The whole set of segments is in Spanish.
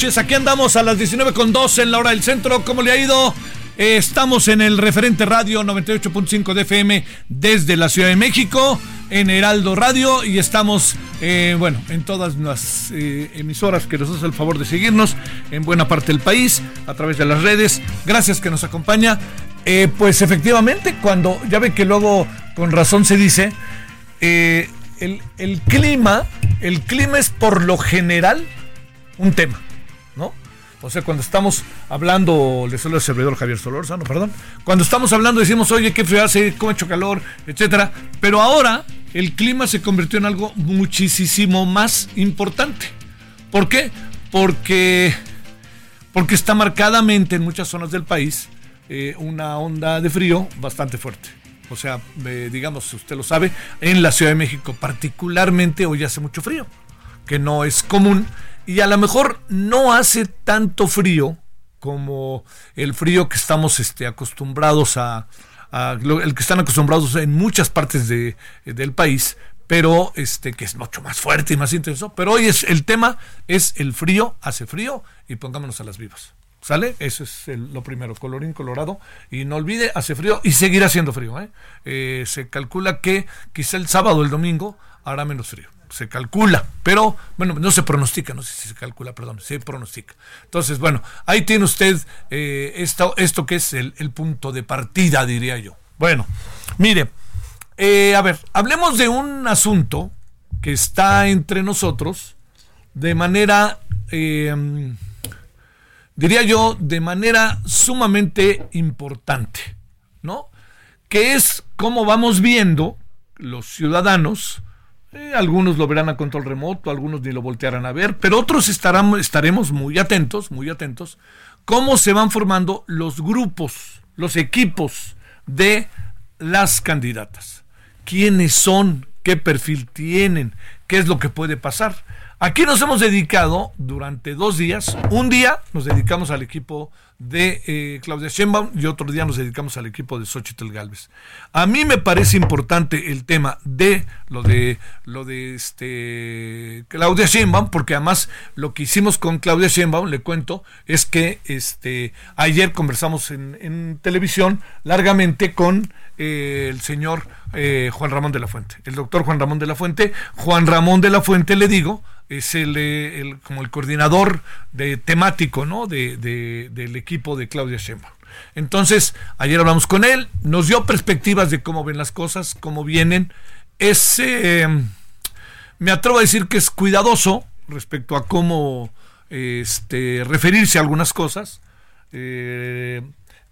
Aquí andamos a las 19.2 en la hora del centro. ¿Cómo le ha ido? Eh, estamos en el referente radio 98.5 de FM desde la Ciudad de México, en Heraldo Radio y estamos, eh, bueno, en todas las eh, emisoras que nos hacen el favor de seguirnos en buena parte del país, a través de las redes. Gracias que nos acompaña. Pues efectivamente, cuando ya ve que luego con razón se dice, el, clima, el clima es por lo general un tema. O sea, cuando estamos hablando, le suelo el servidor Javier Solórzano, perdón, cuando estamos hablando decimos, oye, qué frío hace, cómo hecho calor, etcétera, pero ahora el clima se convirtió en algo muchísimo más importante. ¿Por qué? Porque, porque está marcadamente en muchas zonas del país eh, una onda de frío bastante fuerte. O sea, eh, digamos, usted lo sabe, en la Ciudad de México particularmente hoy hace mucho frío, que no es común y a lo mejor no hace tanto frío como el frío que estamos este, acostumbrados a, lo- el que están acostumbrados en muchas partes de, del país, pero este que es mucho más fuerte y más intenso. Pero hoy es el tema es el frío, hace frío y pongámonos a las vivas. ¿Sale? Eso es el- lo primero, colorín colorado. Y no olvide, hace frío y seguirá haciendo frío. ¿eh? Eh, se calcula que quizá el sábado o el domingo hará menos frío. Se calcula, pero bueno, no se pronostica, no sé si se calcula, perdón, se pronostica. Entonces, bueno, ahí tiene usted eh, esto, que es el, el punto de partida, diría yo. Bueno, mire, eh, a ver, hablemos de un asunto que está entre nosotros de manera, eh, diría yo, de manera sumamente importante, ¿no? Que es cómo vamos viendo los ciudadanos Eh, algunos lo verán a control remoto, algunos ni lo voltearán a ver, pero otros estarán, estaremos muy atentos, muy atentos, cómo se van formando los grupos, los equipos de las candidatas. ¿Quiénes son? ¿Qué perfil tienen? ¿Qué es lo que puede pasar? Aquí nos hemos dedicado durante dos días. Un día nos dedicamos al equipo de eh, Claudia Sheinbaum y otro día nos dedicamos al equipo de Xochitl Galvez. A mí me parece importante el tema de lo de lo de este Claudia Sheinbaum porque además lo que hicimos con Claudia Sheinbaum le cuento es que este ayer conversamos en, televisión largamente con eh, el señor eh, Juan Ramón de la Fuente, el doctor Juan Ramón de la Fuente. Juan Ramón de la Fuente le digo es eh, el, como el coordinador de temático ¿no? de, del equipo de Claudia Sheinbaum. Entonces, ayer hablamos con él, nos dio perspectivas de cómo ven las cosas, cómo vienen. Es, eh, me atrevo a decir que es cuidadoso respecto a cómo este, referirse a algunas cosas. Eh,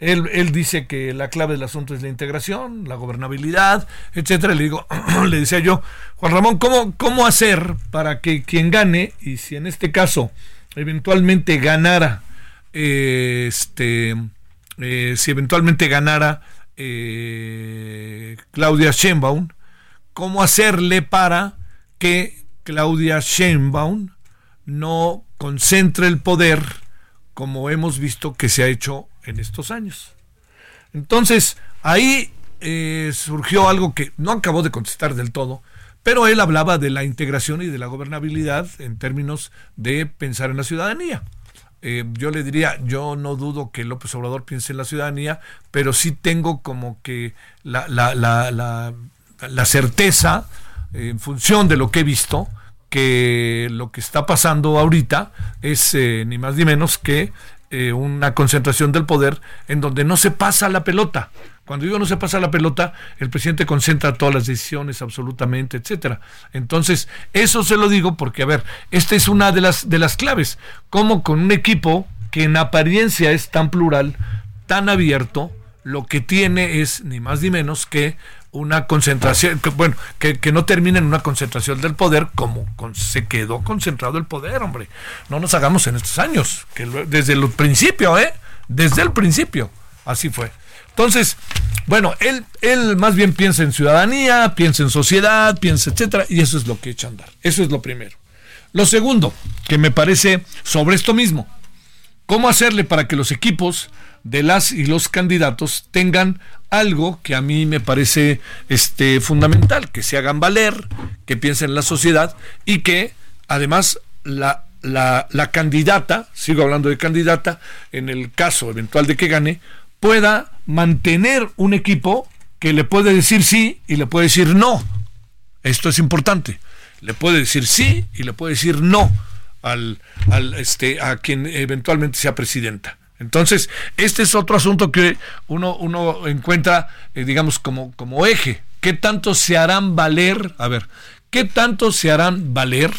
él, dice que la clave del asunto es la integración, la gobernabilidad, etcétera. Le digo, le decía yo, Juan Ramón, ¿cómo, ¿cómo hacer para que quien gane, y si en este caso eventualmente ganara, este, eh, si eventualmente ganara eh, Claudia Sheinbaum, cómo hacerle para que Claudia Sheinbaum no concentre el poder como hemos visto que se ha hecho en estos años. Entonces, ahí eh, surgió algo que no acabó de contestar del todo, pero él hablaba de la integración y de la gobernabilidad en términos de pensar en la ciudadanía. Eh, yo le diría, yo no dudo que López Obrador piense en la ciudadanía, pero sí tengo como que la, la, la, la certeza, en función de lo que he visto, que lo que está pasando ahorita es eh, ni más ni menos que eh, una concentración del poder en donde no se pasa la pelota. Cuando digo no se pasa la pelota, el presidente concentra todas las decisiones absolutamente, etcétera. Entonces, eso se lo digo porque, a ver, esta es una de las, de las claves. Como con un equipo que en apariencia es tan plural, tan abierto, lo que tiene es ni más ni menos que una concentración, que, bueno, que, que, no termine en una concentración del poder como se quedó concentrado el poder, hombre. No nos hagamos en estos años, que desde el principio, ¿eh? Desde el principio, así fue. Entonces, bueno, él, él más bien piensa en ciudadanía, piensa en sociedad, piensa, etcétera, y eso es lo que echa a andar. Eso es lo primero. Lo segundo, que me parece sobre esto mismo, ¿cómo hacerle para que los equipos de las y los candidatos tengan algo que a mí me parece este, fundamental, que se hagan valer, que piensen en la sociedad y que además la, la, candidata, sigo hablando de candidata, en el caso eventual de que gane, pueda mantener un equipo que le puede decir sí y le puede decir no. Esto es importante. Le puede decir sí y le puede decir no al, al este, a quien eventualmente sea presidenta. Entonces, este es otro asunto que uno, uno encuentra, eh, digamos, como, como eje. ¿Qué tanto se harán valer? A ver, ¿qué tanto se harán valer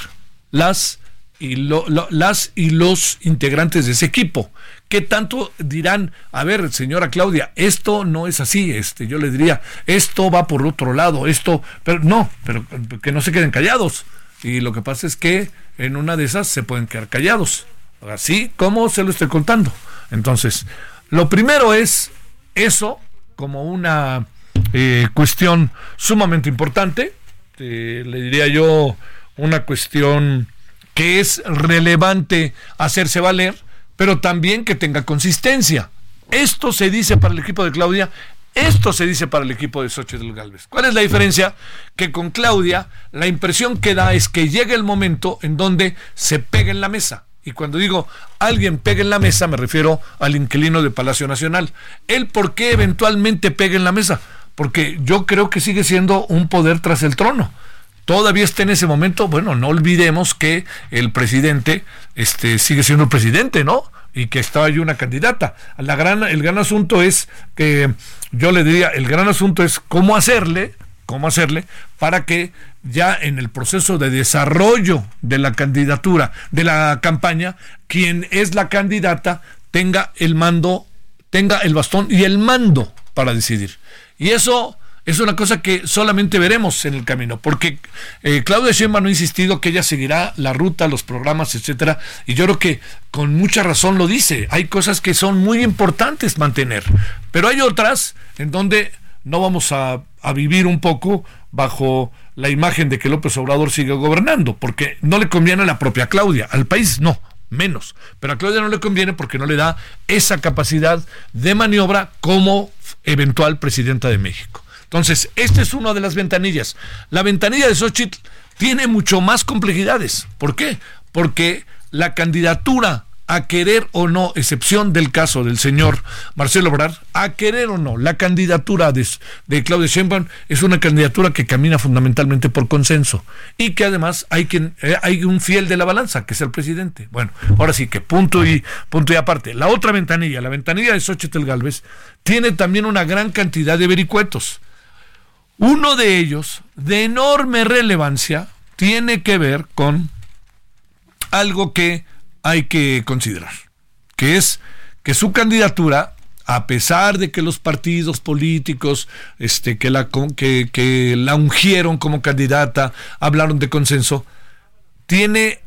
las y, las y los integrantes de ese equipo? ¿Qué tanto dirán, a ver, señora Claudia, esto no es así? Este, yo le diría, esto va por otro lado, esto, pero no, pero que no se queden callados. Y lo que pasa es que en una de esas se pueden quedar callados. Así como se lo estoy contando. Entonces, lo primero es eso como una eh, cuestión sumamente importante, le diría yo una cuestión que es relevante hacerse valer, pero también que tenga consistencia. Esto se dice para el equipo de Claudia, esto se dice para el equipo de Xochitl Galvez. ¿Cuál es la diferencia? Que con Claudia la impresión que da es que llega el momento en donde se pega en la mesa. Y cuando digo alguien pega en la mesa, me refiero al inquilino de Palacio Nacional. ¿Él por qué eventualmente pega en la mesa? Porque yo creo que sigue siendo un poder tras el trono. Todavía está en ese momento, bueno, no olvidemos que el presidente este, sigue siendo el presidente, ¿no? Y que estaba ahí una candidata. La gran, el gran asunto es que, yo le diría, el gran asunto es cómo hacerle, cómo hacerle para que ya en el proceso de desarrollo de la candidatura, de la campaña, quien es la candidata tenga el mando, tenga el bastón y el mando para decidir. Y eso es una cosa que solamente veremos en el camino, porque eh, Claudia Sheinbaum ha insistido que ella seguirá la ruta, los programas, etcétera, y yo creo que con mucha razón lo dice. Hay cosas que son muy importantes mantener, pero hay otras en donde no vamos a, vivir un poco bajo la imagen de que López Obrador sigue gobernando, porque no le conviene a la propia Claudia, al país no, menos. Pero a Claudia no le conviene porque no le da esa capacidad de maniobra como eventual presidenta de México. Entonces, esta es una de las ventanillas. La ventanilla de Xochitl tiene mucho más complejidades. ¿Por qué? Porque la candidatura a querer o no, excepción del caso del señor Marcelo Obrar, a querer o no, la candidatura de, de Claudia es una candidatura que camina fundamentalmente por consenso y que además hay quien eh, hay un fiel de la balanza, que es el presidente. Bueno, ahora sí que punto y punto y aparte. La otra ventanilla, la ventanilla de Xochitl Galvez, tiene también una gran cantidad de vericuetos. Uno de ellos, de enorme relevancia, tiene que ver con algo que hay que considerar, que es que su candidatura, a pesar de que los partidos políticos este, que, la, que, que la ungieron como candidata, hablaron de consenso, tiene,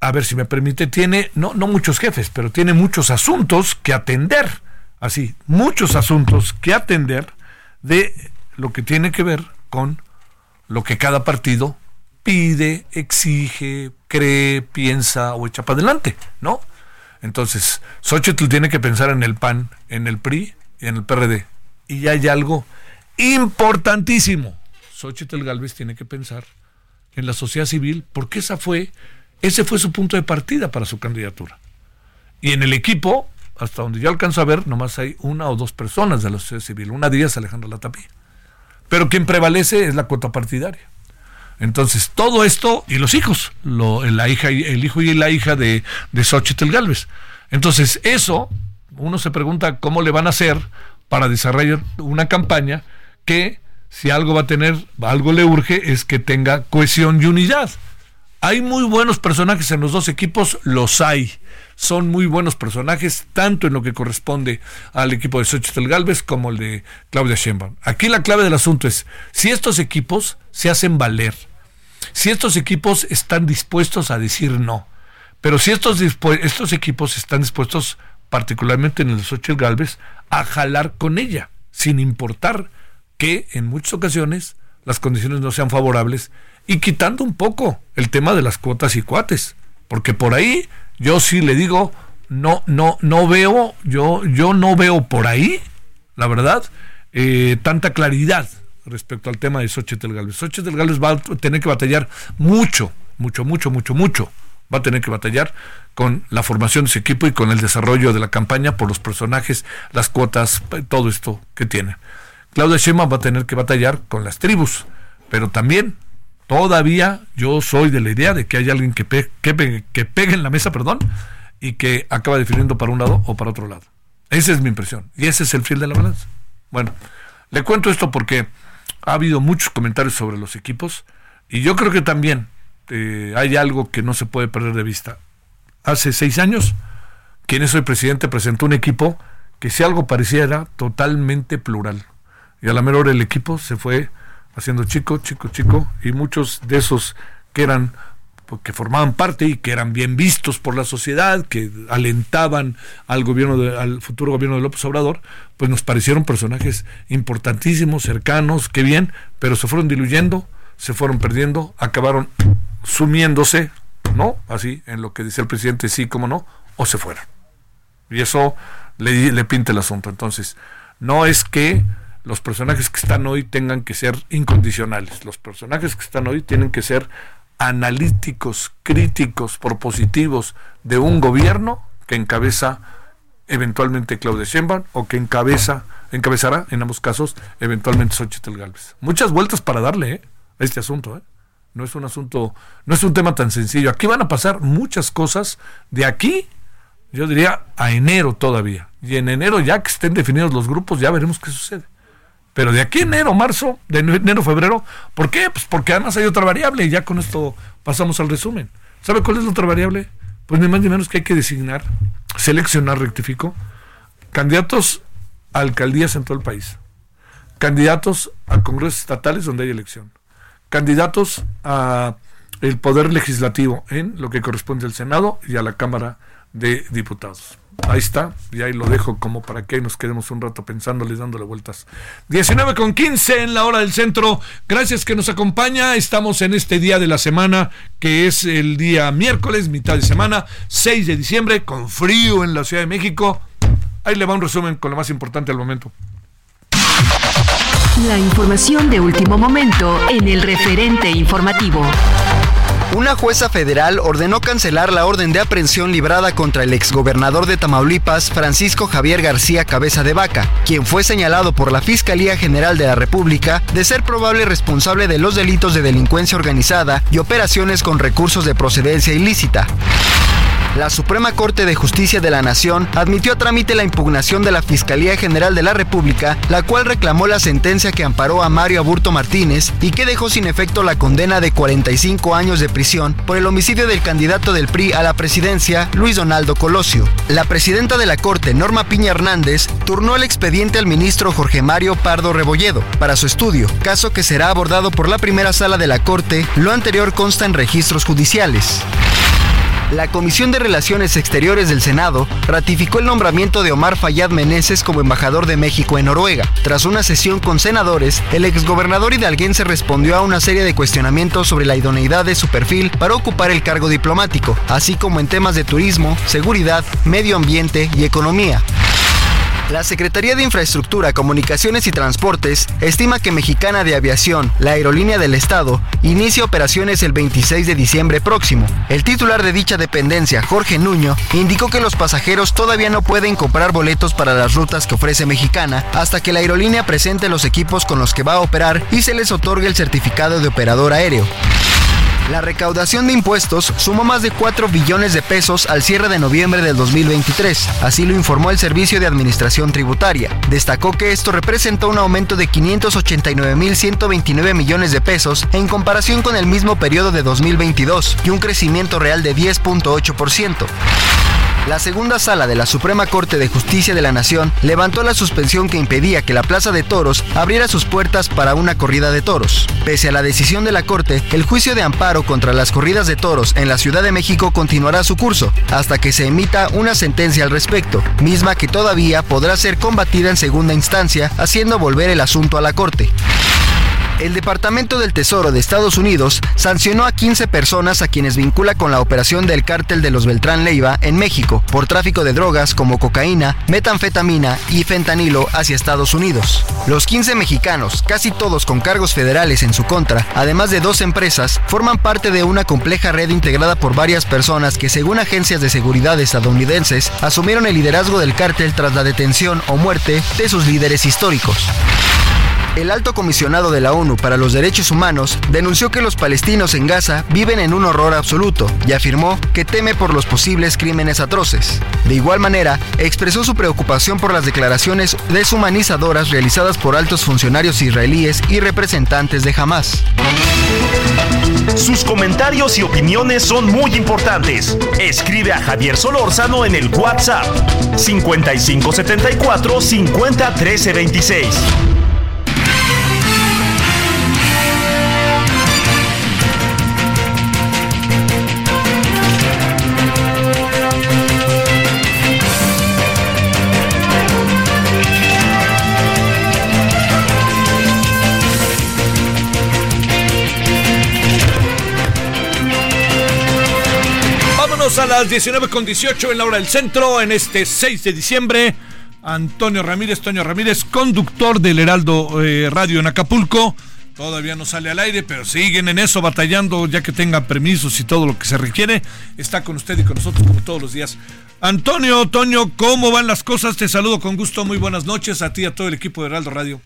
a ver si me permite, tiene, no, no muchos jefes, pero tiene muchos asuntos que atender, así, muchos asuntos que atender de lo que tiene que ver con lo que cada partido pide, exige, cree, piensa o echa para adelante, ¿no? Entonces, Xochitl tiene que pensar en el PAN, en el PRI y en el PRD. Y hay algo importantísimo. Xochitl Galvez tiene que pensar en la sociedad civil, porque esa fue, ese fue su punto de partida para su candidatura. Y en el equipo, hasta donde yo alcanzo a ver, nomás hay una o dos personas de la sociedad civil. Una de ellas Alejandra Latapí. Pero quien prevalece es la cuota partidaria. Entonces, todo esto, y los hijos, lo, la hija, el hijo y la hija de, de Xochitl Galvez. Entonces, eso, uno se pregunta cómo le van a hacer para desarrollar una campaña que, si algo va a tener, algo le urge, es que tenga cohesión y unidad. Hay muy buenos personajes en los dos equipos, los hay son muy buenos personajes, tanto en lo que corresponde al equipo de Xochitl Galvez como el de Claudia Sheinbaum. Aquí la clave del asunto es si estos equipos se hacen valer, si estos equipos están dispuestos a decir no, pero si estos, estos equipos están dispuestos, particularmente en el Xochitl Galvez, a jalar con ella, sin importar que en muchas ocasiones las condiciones no sean favorables y quitando un poco el tema de las cuotas y cuates, porque por ahí yo sí le digo, no, no, no veo, yo, yo no veo por ahí, la verdad, eh, tanta claridad respecto al tema de Xochitl Gálvez. Xochitl Gálvez va a tener que batallar mucho, mucho, mucho, mucho, mucho. Va a tener que batallar con la formación de su equipo y con el desarrollo de la campaña por los personajes, las cuotas, todo esto que tiene. Claudia Sheinbaum va a tener que batallar con las tribus, pero también Todavía yo soy de la idea de que hay alguien que, que, pegue en la mesa, perdón, y que acaba definiendo para un lado o para otro lado. Esa es mi impresión. Y ese es el fiel de la balanza. Bueno, le cuento esto porque ha habido muchos comentarios sobre los equipos y yo creo que también eh, hay algo que no se puede perder de vista. Hace seis años, quien es hoy presidente presentó un equipo que si algo pareciera totalmente plural. Y a la mera hora el equipo se fue haciendo chico, chico, chico, y muchos de esos que eran que formaban parte y que eran bien vistos por la sociedad, que alentaban al gobierno de, al futuro gobierno de López Obrador, pues nos parecieron personajes importantísimos, cercanos, qué bien, pero se fueron diluyendo, se fueron perdiendo, acabaron sumiéndose, ¿no? Así, en lo que dice el presidente, sí, como no, o se fueron. Y eso le pinta el asunto. Entonces, no es que los personajes que están hoy tengan que ser incondicionales. Los personajes que están hoy tienen que ser analíticos, críticos, propositivos de un gobierno que encabeza eventualmente Claudia Sheinbaum o que encabeza, encabezará en ambos casos eventualmente Xochitl Galvez. Muchas vueltas para darle ¿eh? a este asunto. ¿eh? No es un asunto, no es un tema tan sencillo. Aquí van a pasar muchas cosas de aquí, yo diría, a enero todavía. Y en enero, ya que estén definidos los grupos, ya veremos qué sucede. Pero de aquí enero, marzo, de enero, febrero, ¿por qué? Pues porque además hay otra variable y ya con esto pasamos al resumen. ¿Sabe cuál es la otra variable? Pues ni más ni menos que hay que designar, seleccionar, rectifico, candidatos a alcaldías en todo el país. candidatos a congresos estatales donde hay elección, candidatos a el poder legislativo en lo que corresponde al Senado y a la Cámara de Diputados. Ahí está, y ahí lo dejo como para que nos quedemos un rato pensándoles, dándole vueltas. 19 con 15 en la hora del centro. Gracias que nos acompaña. Estamos en este día de la semana, que es el día miércoles, mitad de semana, 6 de diciembre, con frío en la Ciudad de México. Ahí le va un resumen con lo más importante al momento. La información de último momento en el referente informativo. Una jueza federal ordenó cancelar la orden de aprehensión librada contra el exgobernador de Tamaulipas, Francisco Javier García Cabeza de Vaca, quien fue señalado por la Fiscalía General de la República de ser probable responsable de los delitos de delincuencia organizada y operaciones con recursos de procedencia ilícita. La Suprema Corte de Justicia de la Nación admitió a trámite la impugnación de la Fiscalía General de la República, la cual reclamó la sentencia que amparó a Mario Aburto Martínez y que dejó sin efecto la condena de 45 años de prisión por el homicidio del candidato del PRI a la presidencia, Luis Donaldo Colosio. La presidenta de la Corte, Norma Piña Hernández, turnó el expediente al ministro Jorge Mario Pardo Rebolledo para su estudio, caso que será abordado por la primera sala de la Corte, lo anterior consta en registros judiciales. La Comisión de Relaciones Exteriores del Senado ratificó el nombramiento de Omar Fayad Meneses como embajador de México en Noruega. Tras una sesión con senadores, el exgobernador hidalguense respondió a una serie de cuestionamientos sobre la idoneidad de su perfil para ocupar el cargo diplomático, así como en temas de turismo, seguridad, medio ambiente y economía. La Secretaría de Infraestructura, Comunicaciones y Transportes estima que Mexicana de Aviación, la aerolínea del Estado, inicia operaciones el 26 de diciembre próximo. El titular de dicha dependencia, Jorge Nuño, indicó que los pasajeros todavía no pueden comprar boletos para las rutas que ofrece Mexicana hasta que la aerolínea presente los equipos con los que va a operar y se les otorgue el certificado de operador aéreo. La recaudación de impuestos sumó más de 4 billones de pesos al cierre de noviembre del 2023, así lo informó el Servicio de Administración Tributaria. Destacó que esto representa un aumento de 589.129 millones de pesos en comparación con el mismo periodo de 2022 y un crecimiento real de 10.8%. La segunda sala de la Suprema Corte de Justicia de la Nación levantó la suspensión que impedía que la Plaza de Toros abriera sus puertas para una corrida de toros. Pese a la decisión de la Corte, el juicio de amparo contra las corridas de toros en la Ciudad de México continuará su curso hasta que se emita una sentencia al respecto, misma que todavía podrá ser combatida en segunda instancia, haciendo volver el asunto a la Corte el Departamento del Tesoro de Estados Unidos sancionó a 15 personas a quienes vincula con la operación del cártel de los Beltrán Leiva en México por tráfico de drogas como cocaína, metanfetamina y fentanilo hacia Estados Unidos. Los 15 mexicanos, casi todos con cargos federales en su contra, además de dos empresas, forman parte de una compleja red integrada por varias personas que según agencias de seguridad estadounidenses asumieron el liderazgo del cártel tras la detención o muerte de sus líderes históricos. El alto comisionado de la ONU para los Derechos Humanos denunció que los palestinos en Gaza viven en un horror absoluto y afirmó que teme por los posibles crímenes atroces. De igual manera, expresó su preocupación por las declaraciones deshumanizadoras realizadas por altos funcionarios israelíes y representantes de Hamas. Sus comentarios y opiniones son muy importantes. Escribe a Javier Solórzano en el WhatsApp 5574 501326. A las 19 con 18 en la hora del centro, en este 6 de diciembre. Antonio Ramírez, Toño Ramírez, conductor del Heraldo eh, Radio en Acapulco. Todavía no sale al aire, pero siguen en eso batallando ya que tengan permisos y todo lo que se requiere. Está con usted y con nosotros como todos los días. Antonio, Toño, ¿cómo van las cosas? Te saludo con gusto. Muy buenas noches a ti y a todo el equipo de Heraldo Radio.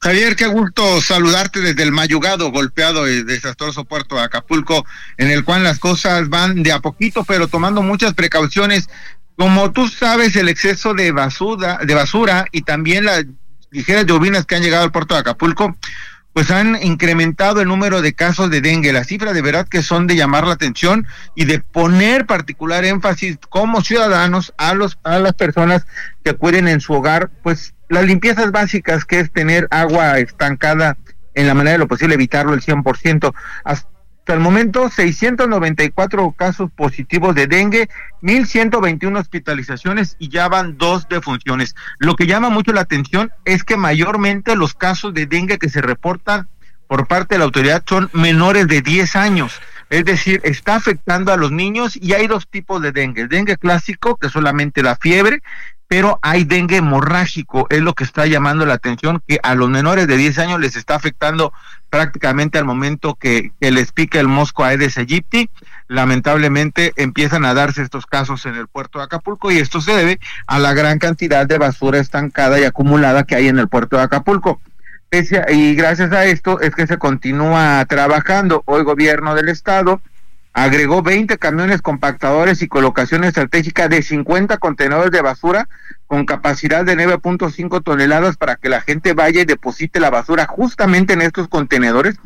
Javier, qué gusto saludarte desde el mayugado, golpeado y desastroso puerto de Acapulco, en el cual las cosas van de a poquito, pero tomando muchas precauciones. Como tú sabes, el exceso de basura, de basura y también las ligeras lluvias que han llegado al puerto de Acapulco, pues han incrementado el número de casos de dengue. Las cifras de verdad que son de llamar la atención y de poner particular énfasis como ciudadanos a los a las personas que acuden en su hogar, pues las limpiezas básicas, que es tener agua estancada en la manera de lo posible, evitarlo el 100%. Hasta el momento, 694 casos positivos de dengue, 1.121 hospitalizaciones y ya van dos defunciones. Lo que llama mucho la atención es que mayormente los casos de dengue que se reportan por parte de la autoridad son menores de 10 años. Es decir, está afectando a los niños y hay dos tipos de dengue. El dengue clásico, que solamente la fiebre, pero hay dengue hemorrágico, es lo que está llamando la atención, que a los menores de 10 años les está afectando prácticamente al momento que, les pica el mosco Aedes aegypti. Lamentablemente empiezan a darse estos casos en el puerto de Acapulco y esto se debe a la gran cantidad de basura estancada y acumulada que hay en el puerto de Acapulco. y gracias a esto es que se continúa trabajando. Hoy gobierno del estado agregó 20 camiones compactadores y colocación estratégica de 50 contenedores de basura con capacidad de 9.5 toneladas para que la gente vaya y deposite la basura justamente en estos contenedores.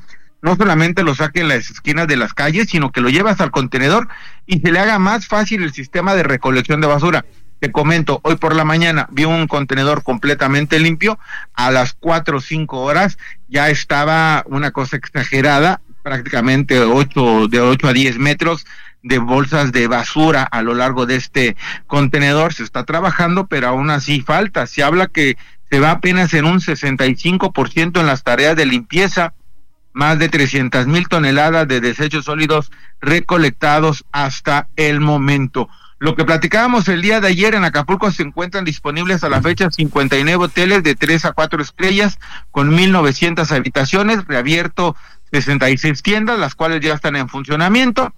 No solamente lo saque en las esquinas de las calles, sino que lo llevas al contenedor y se le haga más fácil el sistema de recolección de basura. Te comento, hoy por la mañana vi un contenedor completamente limpio, a las 4 o 5 horas ya estaba una cosa exagerada, prácticamente 8, de 8 a 10 metros de bolsas de basura a lo largo de este contenedor. Se está trabajando, pero aún así falta. Se habla que se va apenas en un 65% en las tareas de limpieza, más de 300 mil toneladas de desechos sólidos recolectados hasta el momento. Lo que platicábamos el día de ayer en Acapulco se encuentran disponibles a la fecha 59 hoteles de 3 a 4 estrellas con 1.900 habitaciones, reabierto 66 tiendas, las cuales ya están en funcionamiento,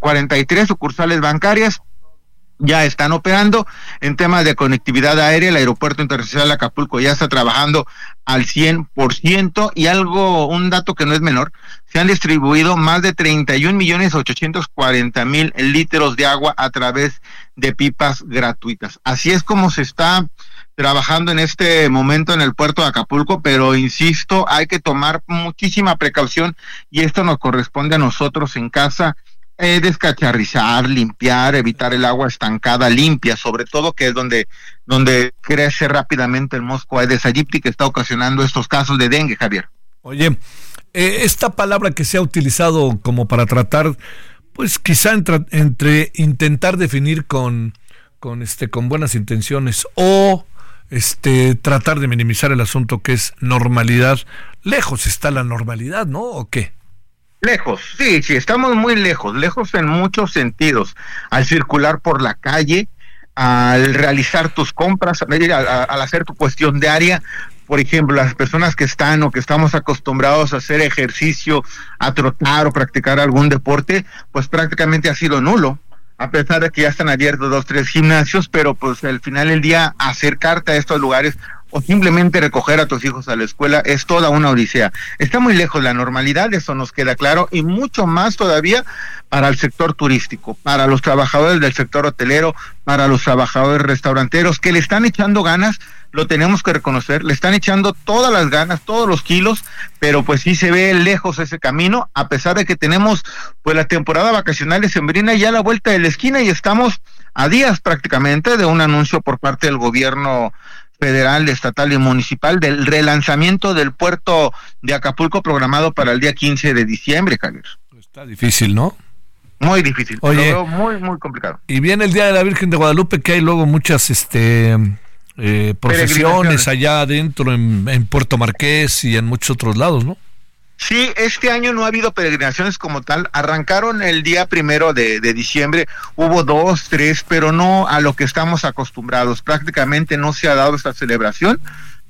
43 sucursales bancarias ya están operando. En temas de conectividad aérea, el Aeropuerto Internacional de Acapulco ya está trabajando al 100% y algo, un dato que no es menor, se han distribuido más de 31 millones 840 mil litros de agua a través de pipas gratuitas. Así es como se está trabajando en este momento en el puerto de Acapulco, pero insisto, hay que tomar muchísima precaución y esto nos corresponde a nosotros en casa. Eh, descacharrizar, limpiar, evitar el agua estancada limpia, sobre todo que es donde, donde crece rápidamente el mosco Aedes aegypti que está ocasionando estos casos de dengue, Javier. Oye, eh, esta palabra que se ha utilizado como para tratar, pues quizá entre, entre intentar definir con, con, este, con buenas intenciones o este, tratar de minimizar el asunto que es normalidad. Lejos está la normalidad, ¿no? ¿O qué? Lejos, sí, sí, estamos muy lejos, lejos en muchos sentidos. Al circular por la calle, al realizar tus compras, al, hacer tu cuestión diaria, por ejemplo, las personas que están o que estamos acostumbrados a hacer ejercicio, a trotar o practicar algún deporte, pues prácticamente ha sido nulo a pesar de que ya están abiertos dos, tres gimnasios, pero pues al final del día acercarte a estos lugares o simplemente recoger a tus hijos a la escuela es toda una odisea. Está muy lejos la normalidad, eso nos queda claro, y mucho más todavía para el sector turístico, para los trabajadores del sector hotelero, para los trabajadores restauranteros que le están echando ganas lo tenemos que reconocer, le están echando todas las ganas, todos los kilos, pero pues sí se ve lejos ese camino, a pesar de que tenemos pues la temporada vacacional de Sembrina ya a la vuelta de la esquina y estamos a días prácticamente de un anuncio por parte del gobierno federal, estatal y municipal del relanzamiento del puerto de Acapulco programado para el día 15 de diciembre, Javier. Está difícil, ¿no? Muy difícil, Oye, muy, muy complicado. Y viene el Día de la Virgen de Guadalupe, que hay luego muchas este, eh, procesiones allá adentro en, Puerto Marqués y en muchos otros lados, ¿no? Sí, este año no ha habido peregrinaciones como tal. Arrancaron el día primero de, de, diciembre, hubo dos, tres, pero no a lo que estamos acostumbrados. Prácticamente no se ha dado esta celebración.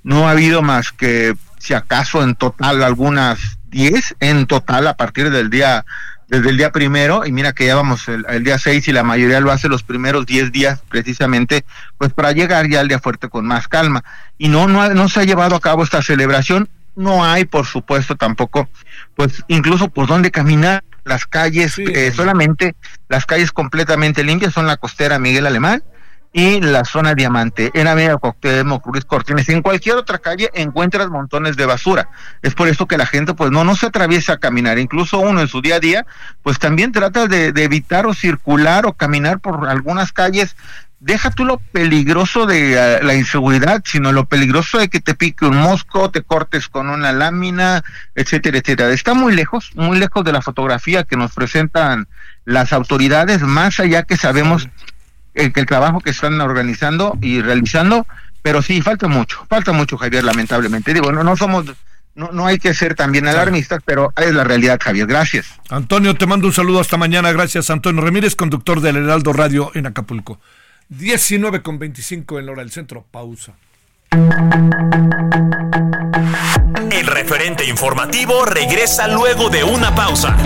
No ha habido más que, si acaso, en total algunas diez, en total a partir del día desde el día primero, y mira que ya vamos el, día seis y la mayoría lo hace los primeros diez días precisamente, pues para llegar ya al día fuerte con más calma. Y no, no, no se ha llevado a cabo esta celebración, no hay por supuesto tampoco, pues incluso por dónde caminar, las calles, eh, solamente las calles completamente limpias son la costera Miguel Alemán, y la zona Diamante. En Avenida Cuauhtémoc, Cruz Cortines, en cualquier otra calle encuentras montones de basura. Es por eso que la gente pues no, no se atraviesa a caminar. Incluso uno en su día a día pues también trata de, de evitar o circular o caminar por algunas calles deja tú lo peligroso de eh, la inseguridad, sino lo peligroso de que te pique un mosco, te cortes con una lámina, etcétera, etcétera. Está muy lejos, muy lejos de la fotografía que nos presentan las autoridades, más allá que sabemos el, que el trabajo que están organizando y realizando, pero sí, falta mucho, falta mucho, Javier, lamentablemente. Digo, no, no somos no, no hay que ser también alarmistas, pero es la realidad, Javier. Gracias. Antonio, te mando un saludo hasta mañana. Gracias, Antonio Ramírez, conductor del Heraldo Radio en Acapulco. 19 con 25 en la hora del centro. Pausa. El referente informativo regresa luego de una pausa.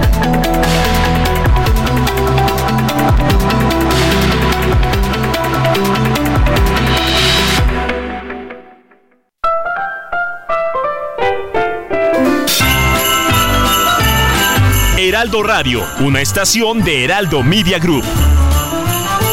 Heraldo Radio, una estación de Heraldo Media Group.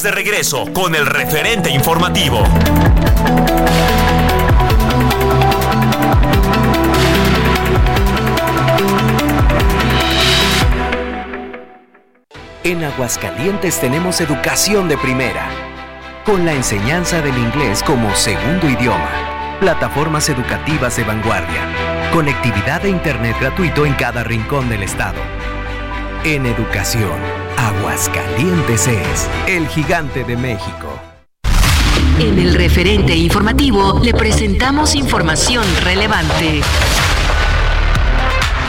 De regreso con el referente informativo. En Aguascalientes tenemos educación de primera, con la enseñanza del inglés como segundo idioma, plataformas educativas de vanguardia, conectividad de Internet gratuito en cada rincón del estado. En educación, Aguascalientes es el gigante de México. En el referente informativo le presentamos información relevante.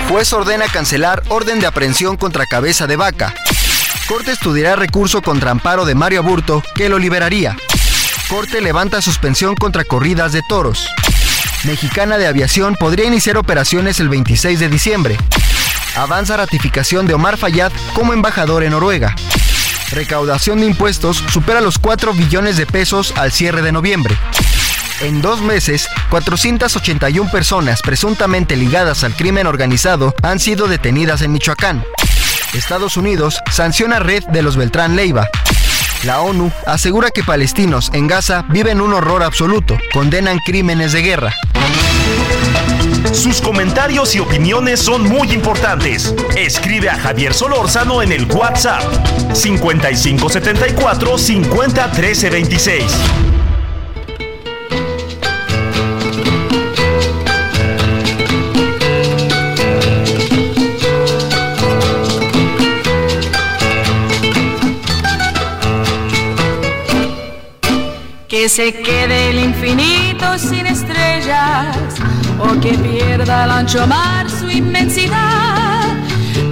Juez ordena cancelar orden de aprehensión contra cabeza de vaca. Corte estudiará recurso contra amparo de Mario Aburto que lo liberaría. Corte levanta suspensión contra corridas de toros. Mexicana de Aviación podría iniciar operaciones el 26 de diciembre. Avanza ratificación de Omar Fayad como embajador en Noruega. Recaudación de impuestos supera los 4 billones de pesos al cierre de noviembre. En dos meses, 481 personas presuntamente ligadas al crimen organizado han sido detenidas en Michoacán. Estados Unidos sanciona red de los Beltrán Leiva. La ONU asegura que palestinos en Gaza viven un horror absoluto, condenan crímenes de guerra. Sus comentarios y opiniones son muy importantes. Escribe a Javier Solórzano en el WhatsApp 5574 50 13 26. Que se quede el infinito sin estrellas o que pierda el ancho mar su inmensidad.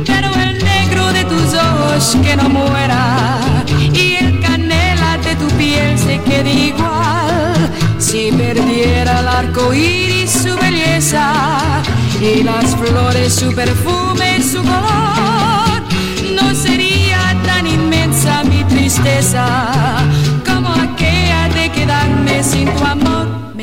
Pero el negro de tus ojos que no muera y el canela de tu piel se quede igual. Si perdiera el arco iris su belleza y las flores su perfume su color, no sería tan inmensa mi tristeza como aquella de quedarme sin tu amor.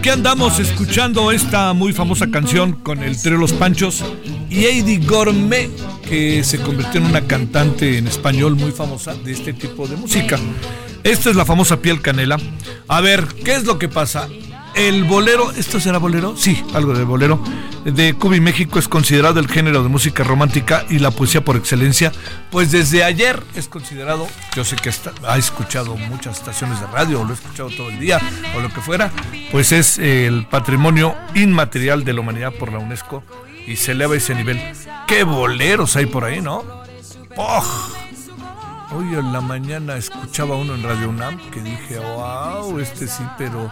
aquí andamos escuchando esta muy famosa canción con el trío Los Panchos y Heidi Gourmet, que se convirtió en una cantante en español muy famosa de este tipo de música. Esta es la famosa piel canela. A ver, ¿qué es lo que pasa? El bolero, ¿esto será bolero? Sí, algo de bolero. De Cuba y México es considerado el género de música romántica y la poesía por excelencia, pues desde ayer es considerado, yo sé que ha escuchado muchas estaciones de radio, o lo he escuchado todo el día, o lo que fuera, pues es el patrimonio inmaterial de la humanidad por la UNESCO y se eleva ese nivel. ¿Qué boleros hay por ahí, no? Hoy en la mañana escuchaba uno en Radio UNAM que dije, wow, este sí, pero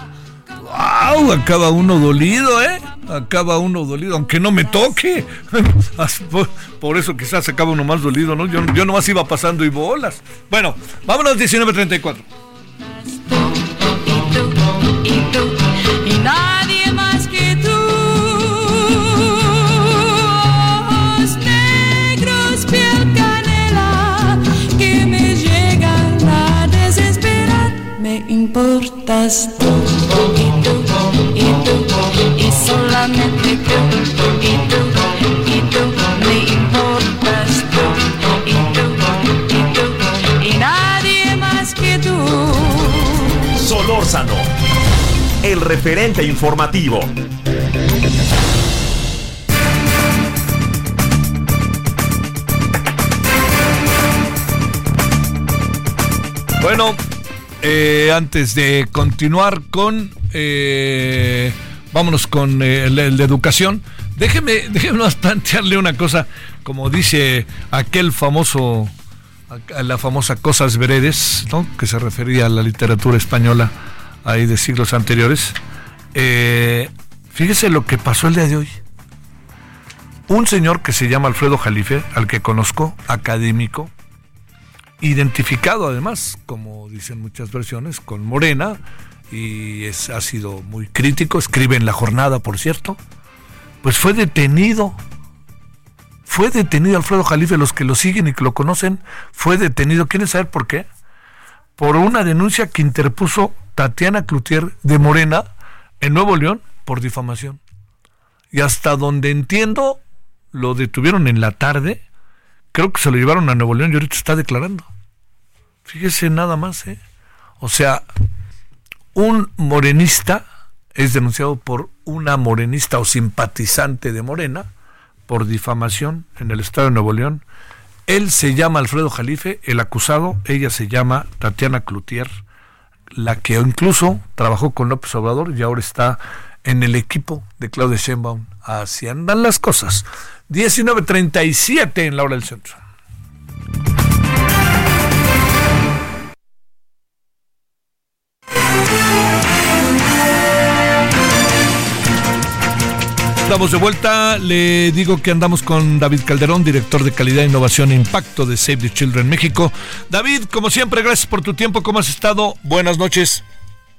¡Wow! Acaba uno dolido, ¿eh? Acaba uno dolido, aunque no me toque. Por eso quizás acaba uno más dolido, ¿no? Yo, yo nomás iba pasando y bolas. Bueno, vámonos 19.34. importas tú. solamente tú y tú y tú me importas tú y tú y tú y nadie más que tú. Solórzano, el referente informativo. Bueno, eh, antes de continuar con eh, vámonos con eh, de educación. Déjeme, déjeme plantearle una cosa, como dice aquel famoso, la famosa Cosas Veredes, ¿no? que se refería a la literatura española ahí de siglos anteriores. Eh, fíjese lo que pasó el día de hoy. Un señor que se llama Alfredo Jalife, al que conozco, académico, identificado además, como dicen muchas versiones, con Morena, y es, ha sido muy crítico, escribe en la jornada, por cierto, pues fue detenido. Fue detenido Alfredo Jalife, los que lo siguen y que lo conocen, fue detenido. ¿Quieren saber por qué? Por una denuncia que interpuso Tatiana Cloutier de Morena en Nuevo León por difamación. Y hasta donde entiendo, lo detuvieron en la tarde. Creo que se lo llevaron a Nuevo León y ahorita está declarando. Fíjese nada más, ¿eh? O sea, un morenista es denunciado por una morenista o simpatizante de Morena por difamación en el estado de Nuevo León. Él se llama Alfredo Jalife, el acusado, ella se llama Tatiana Cloutier, la que incluso trabajó con López Obrador y ahora está en el equipo de Claudia Sheinbaum. Así andan las cosas. 19.37 en la hora del centro. Estamos de vuelta. Le digo que andamos con David Calderón, director de calidad, innovación e impacto de Save the Children México. David, como siempre, gracias por tu tiempo. ¿Cómo has estado? Buenas noches.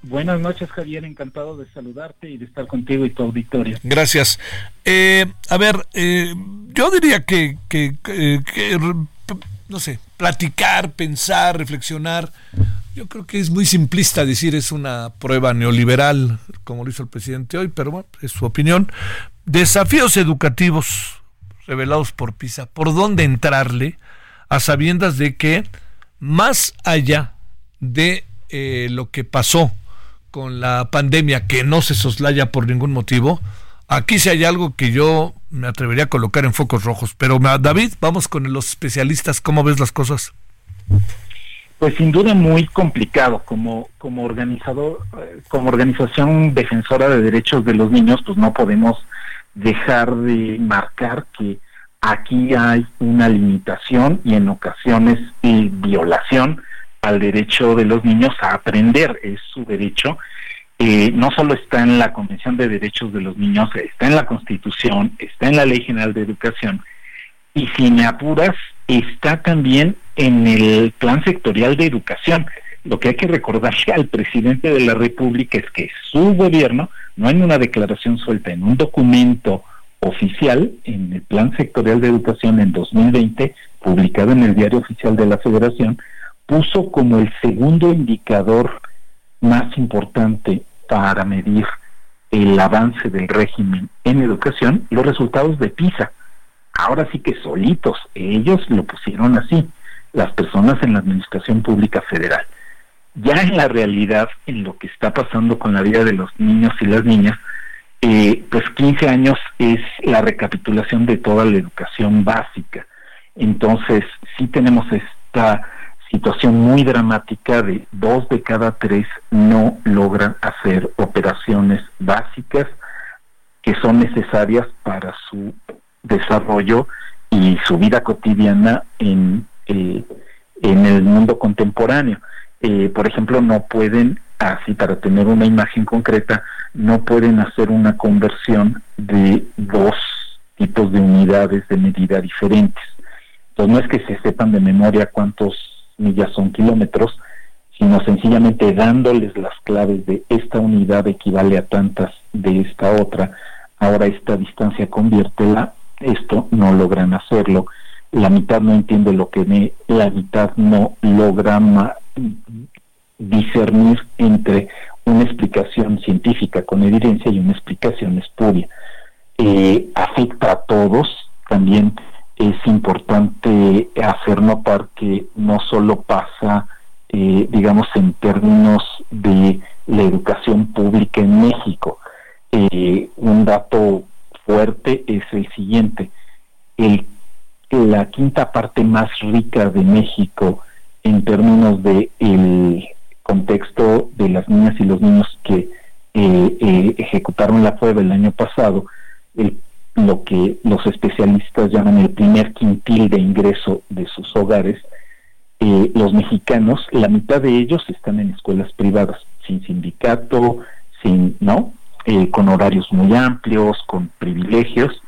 Buenas noches, Javier. Encantado de saludarte y de estar contigo y tu auditorio. Gracias. Eh, a ver, eh, yo diría que, que, no sé, platicar, pensar, reflexionar. Yo creo que es muy simplista decir es una prueba neoliberal, como lo hizo el presidente hoy, pero bueno, es su opinión. Desafíos educativos revelados por PISA. ¿Por dónde entrarle a sabiendas de que más allá de eh, lo que pasó con la pandemia, que no se soslaya por ningún motivo, aquí sí hay algo que yo me atrevería a colocar en focos rojos. Pero David, vamos con los especialistas. ¿Cómo ves las cosas? Pues sin duda muy complicado como como organizador, eh, como organización defensora de derechos de los niños, pues no podemos dejar de marcar que aquí hay una limitación y en ocasiones y violación al derecho de los niños a aprender, es su derecho. Eh, no solo está en la Convención de Derechos de los Niños, está en la Constitución, está en la Ley General de Educación, y si me apuras, está también en el Plan Sectorial de Educación. Lo que hay que recordarle al presidente de la República es que su gobierno no en una declaración suelta, en un documento oficial, en el Plan Sectorial de Educación en 2020, publicado en el Diario Oficial de la Federación, puso como el segundo indicador más importante para medir el avance del régimen en educación, los resultados de PISA. Ahora sí que solitos, ellos lo pusieron así, las personas en la Administración Pública Federal. Ya en la realidad, en lo que está pasando con la vida de los niños y las niñas, eh, pues 15 años es la recapitulación de toda la educación básica. Entonces, sí tenemos esta situación muy dramática de dos de cada tres no logran hacer operaciones básicas que son necesarias para su desarrollo y su vida cotidiana en, eh, en el mundo contemporáneo. Eh, por ejemplo, no pueden, así para tener una imagen concreta, no pueden hacer una conversión de dos tipos de unidades de medida diferentes. Entonces no es que se sepan de memoria cuántos millas son kilómetros, sino sencillamente dándoles las claves de esta unidad equivale a tantas de esta otra, ahora esta distancia conviértela, esto no logran hacerlo, la mitad no entiende lo que me, la mitad no logra discernir entre una explicación científica con evidencia y una explicación espuria. Eh, afecta a todos, también es importante hacer notar que no solo pasa, eh, digamos, en términos de la educación pública en México. Eh, un dato fuerte es el siguiente. El, la quinta parte más rica de México en términos de el contexto de las niñas y los niños que eh, ejecutaron la prueba el año pasado, el lo que los especialistas llaman el primer quintil de ingreso de sus hogares, eh, los mexicanos, la mitad de ellos están en escuelas privadas, sin sindicato, sin, ¿no? Eh, con horarios muy amplios, con privilegios,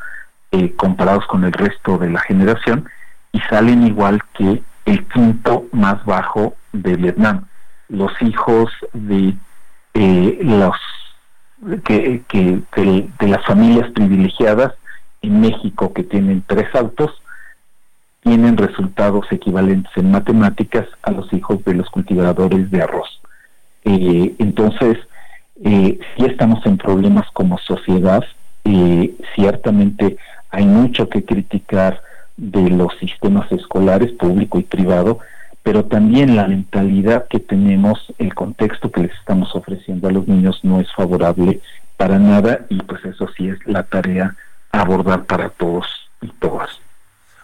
eh, comparados con el resto de la generación, y salen igual que el quinto más bajo de Vietnam. Los hijos de los que, que de, las familias privilegiadas en México que tienen tres autos tienen resultados equivalentes en matemáticas a los hijos de los cultivadores de arroz. Eh, entonces, eh, si estamos en problemas como sociedad, eh, ciertamente hay mucho que criticar de los sistemas escolares, público y privado, pero también la mentalidad que tenemos, el contexto que les estamos ofreciendo a los niños no es favorable para nada y pues eso sí es la tarea abordar para todos y todas.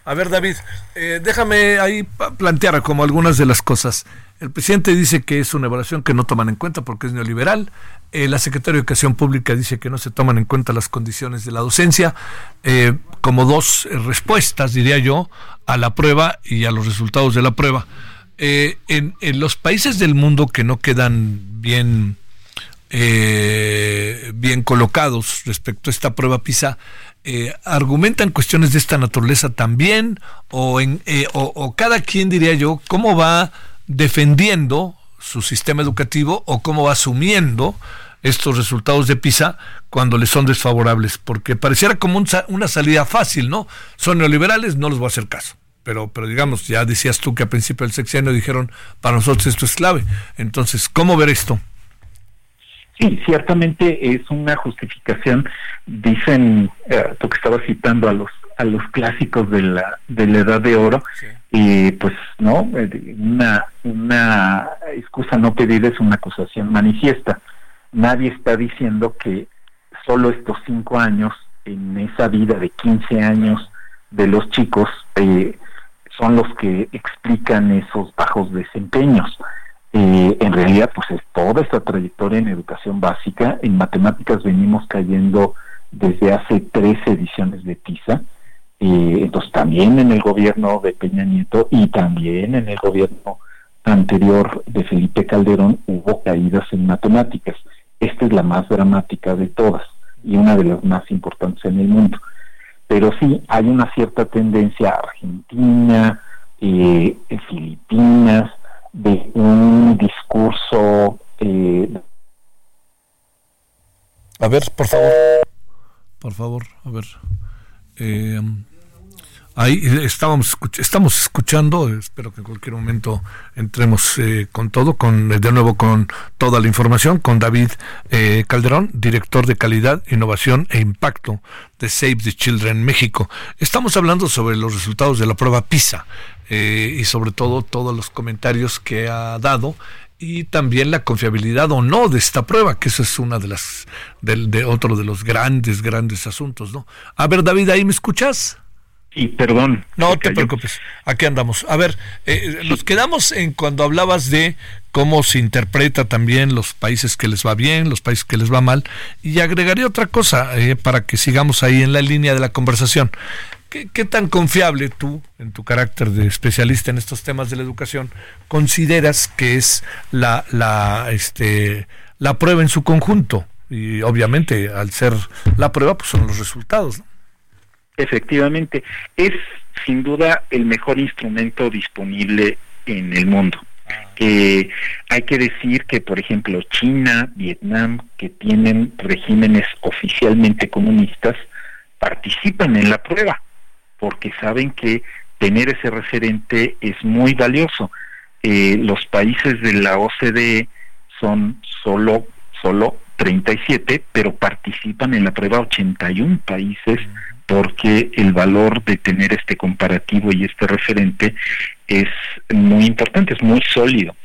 A ver, David, eh, déjame ahí plantear como algunas de las cosas. El presidente dice que es una evaluación que no toman en cuenta porque es neoliberal. Eh, la secretaria de Educación Pública dice que no se toman en cuenta las condiciones de la docencia. Eh, como dos respuestas, diría yo, a la prueba y a los resultados de la prueba. en, en, los países del mundo que no quedan bien, bien colocados respecto a esta prueba PISA, eh, argumentan cuestiones de esta naturaleza también o, en, eh, o, cada quien diría yo cómo va defendiendo su sistema educativo o cómo va asumiendo estos resultados de PISA cuando les son desfavorables, porque pareciera como una salida fácil, ¿no? Son neoliberales, no les voy a hacer caso. Pero, pero digamos, ya decías tú que a principio del sexenio dijeron, para nosotros esto es clave. Entonces, ¿cómo ver esto? Sí, ciertamente es una justificación. Dicen, eh, tú que estabas citando a los a los clásicos de la de la Edad de Oro, y pues no, eh, una una excusa no pedida es una acusación manifiesta. Nadie está diciendo que solo estos cinco años en esa vida de 15 años de los chicos eh, son los que explican esos bajos desempeños en realidad, pues es toda esta trayectoria en educación básica. En matemáticas venimos cayendo desde hace tres ediciones de PISA. entonces, también en el gobierno de Peña Nieto y también en el gobierno anterior de Felipe Calderón hubo caídas en matemáticas. Esta es la más dramática de todas y una de las más importantes en el mundo. Pero sí, hay una cierta tendencia Argentina, eh, Filipinas, de un discurso... Eh, a ver, por favor. Por favor, a ver. Eh, ahí estábamos estamos escuchando, espero que en cualquier momento entremos eh, con todo, con de nuevo con toda la información, con David eh, Calderón, director de calidad, innovación e impacto de Save the Children México. Estamos hablando sobre los resultados de la prueba PISA eh, y sobre todo todos los comentarios que ha dado y también la confiabilidad o no de esta prueba, que eso es una de las de, otro de los grandes grandes asuntos, ¿no? A ver, David, ahí me escuchas? Y perdón. No te preocupes. Aquí andamos. A ver, eh, nos quedamos en cuando hablabas de cómo se interpreta también los países que les va bien, los países que les va mal, y agregaría otra cosa eh, para que sigamos ahí en la línea de la conversación. ¿Qué, tan confiable tú, en tu carácter de especialista en estos temas de la educación, consideras que es la, la, este, la prueba en su conjunto? Y obviamente, al ser la prueba, pues son los resultados. Efectivamente, es sin duda el mejor instrumento disponible en el mundo. Eh, hay que decir que, por ejemplo, China, Vietnam, que tienen regímenes oficialmente comunistas, participan en la prueba porque saben que tener ese referente es muy valioso. Eh, los países de la OCDE son solo, solo 37, pero participan en la prueba 81 países porque el valor de tener este comparativo y este referente es muy importante, es muy sólido.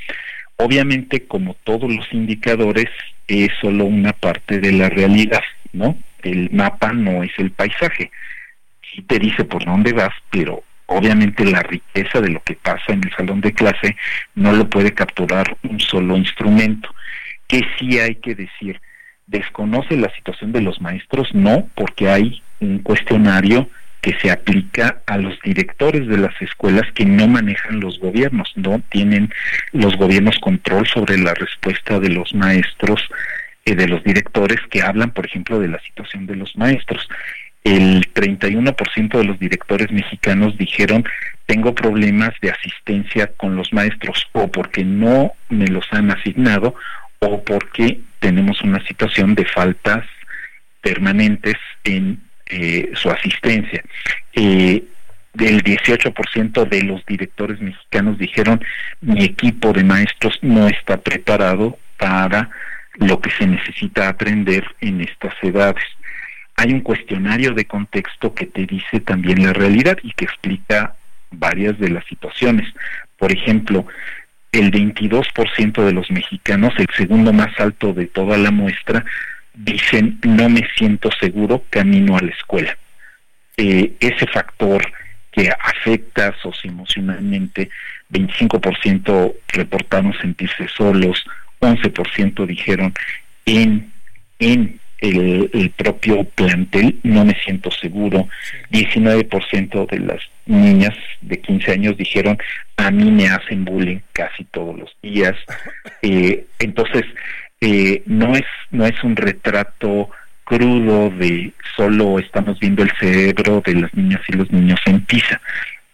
Obviamente, como todos los indicadores, es solo una parte de la realidad, ¿no? El mapa no es el paisaje sí te dice por dónde vas, pero obviamente la riqueza de lo que pasa en el salón de clase no lo puede capturar un solo instrumento. Que sí hay que decir, desconoce la situación de los maestros, no, porque hay un cuestionario que se aplica a los directores de las escuelas que no manejan los gobiernos, no tienen los gobiernos control sobre la respuesta de los maestros, y eh, de los directores que hablan, por ejemplo, de la situación de los maestros el 31% de los directores mexicanos dijeron tengo problemas de asistencia con los maestros o porque no me los han asignado o porque tenemos una situación de faltas permanentes en eh, su asistencia. Eh, del 18% de los directores mexicanos dijeron mi equipo de maestros no está preparado para lo que se necesita aprender en estas edades hay un cuestionario de contexto que te dice también la realidad y que explica varias de las situaciones. Por ejemplo, el 22% de los mexicanos, el segundo más alto de toda la muestra, dicen no me siento seguro camino a la escuela. Eh, ese factor que afecta socioemocionalmente, 25% reportaron sentirse solos, 11% dijeron en, en el, propio plantel, no me siento seguro. 19% de las niñas de 15 años dijeron, a mí me hacen bullying casi todos los días. Eh, entonces, eh, no, es, no es un retrato crudo de solo estamos viendo el cerebro de las niñas y los niños en PISA.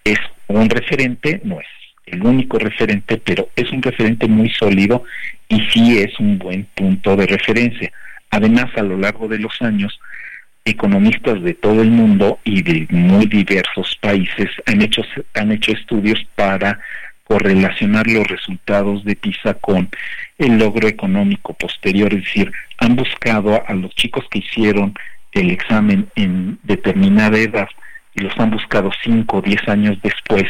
Es un referente, no es el único referente, pero es un referente muy sólido y sí es un buen punto de referencia. Además, a lo largo de los años, economistas de todo el mundo y de muy diversos países han hecho, han hecho estudios para correlacionar los resultados de PISA con el logro económico posterior, es decir, han buscado a los chicos que hicieron el examen en determinada edad y los han buscado 5 o 10 años después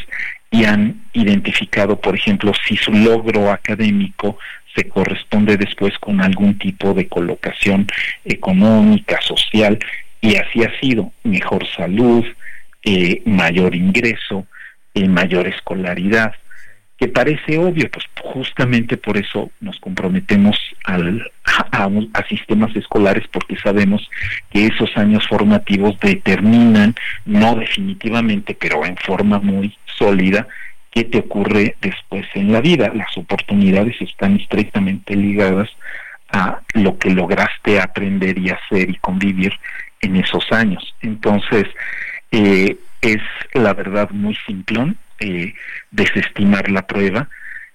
y han identificado, por ejemplo, si su logro académico se corresponde después con algún tipo de colocación económica, social, y así ha sido, mejor salud, eh, mayor ingreso, eh, mayor escolaridad, que parece obvio, pues justamente por eso nos comprometemos al, a, a, sistemas escolares, porque sabemos que esos años formativos determinan, no definitivamente, pero en forma muy sólida, qué te ocurre después en la vida. Las oportunidades están estrictamente ligadas a lo que lograste aprender y hacer y convivir en esos años. Entonces, eh, es la verdad muy simplón eh, desestimar la prueba,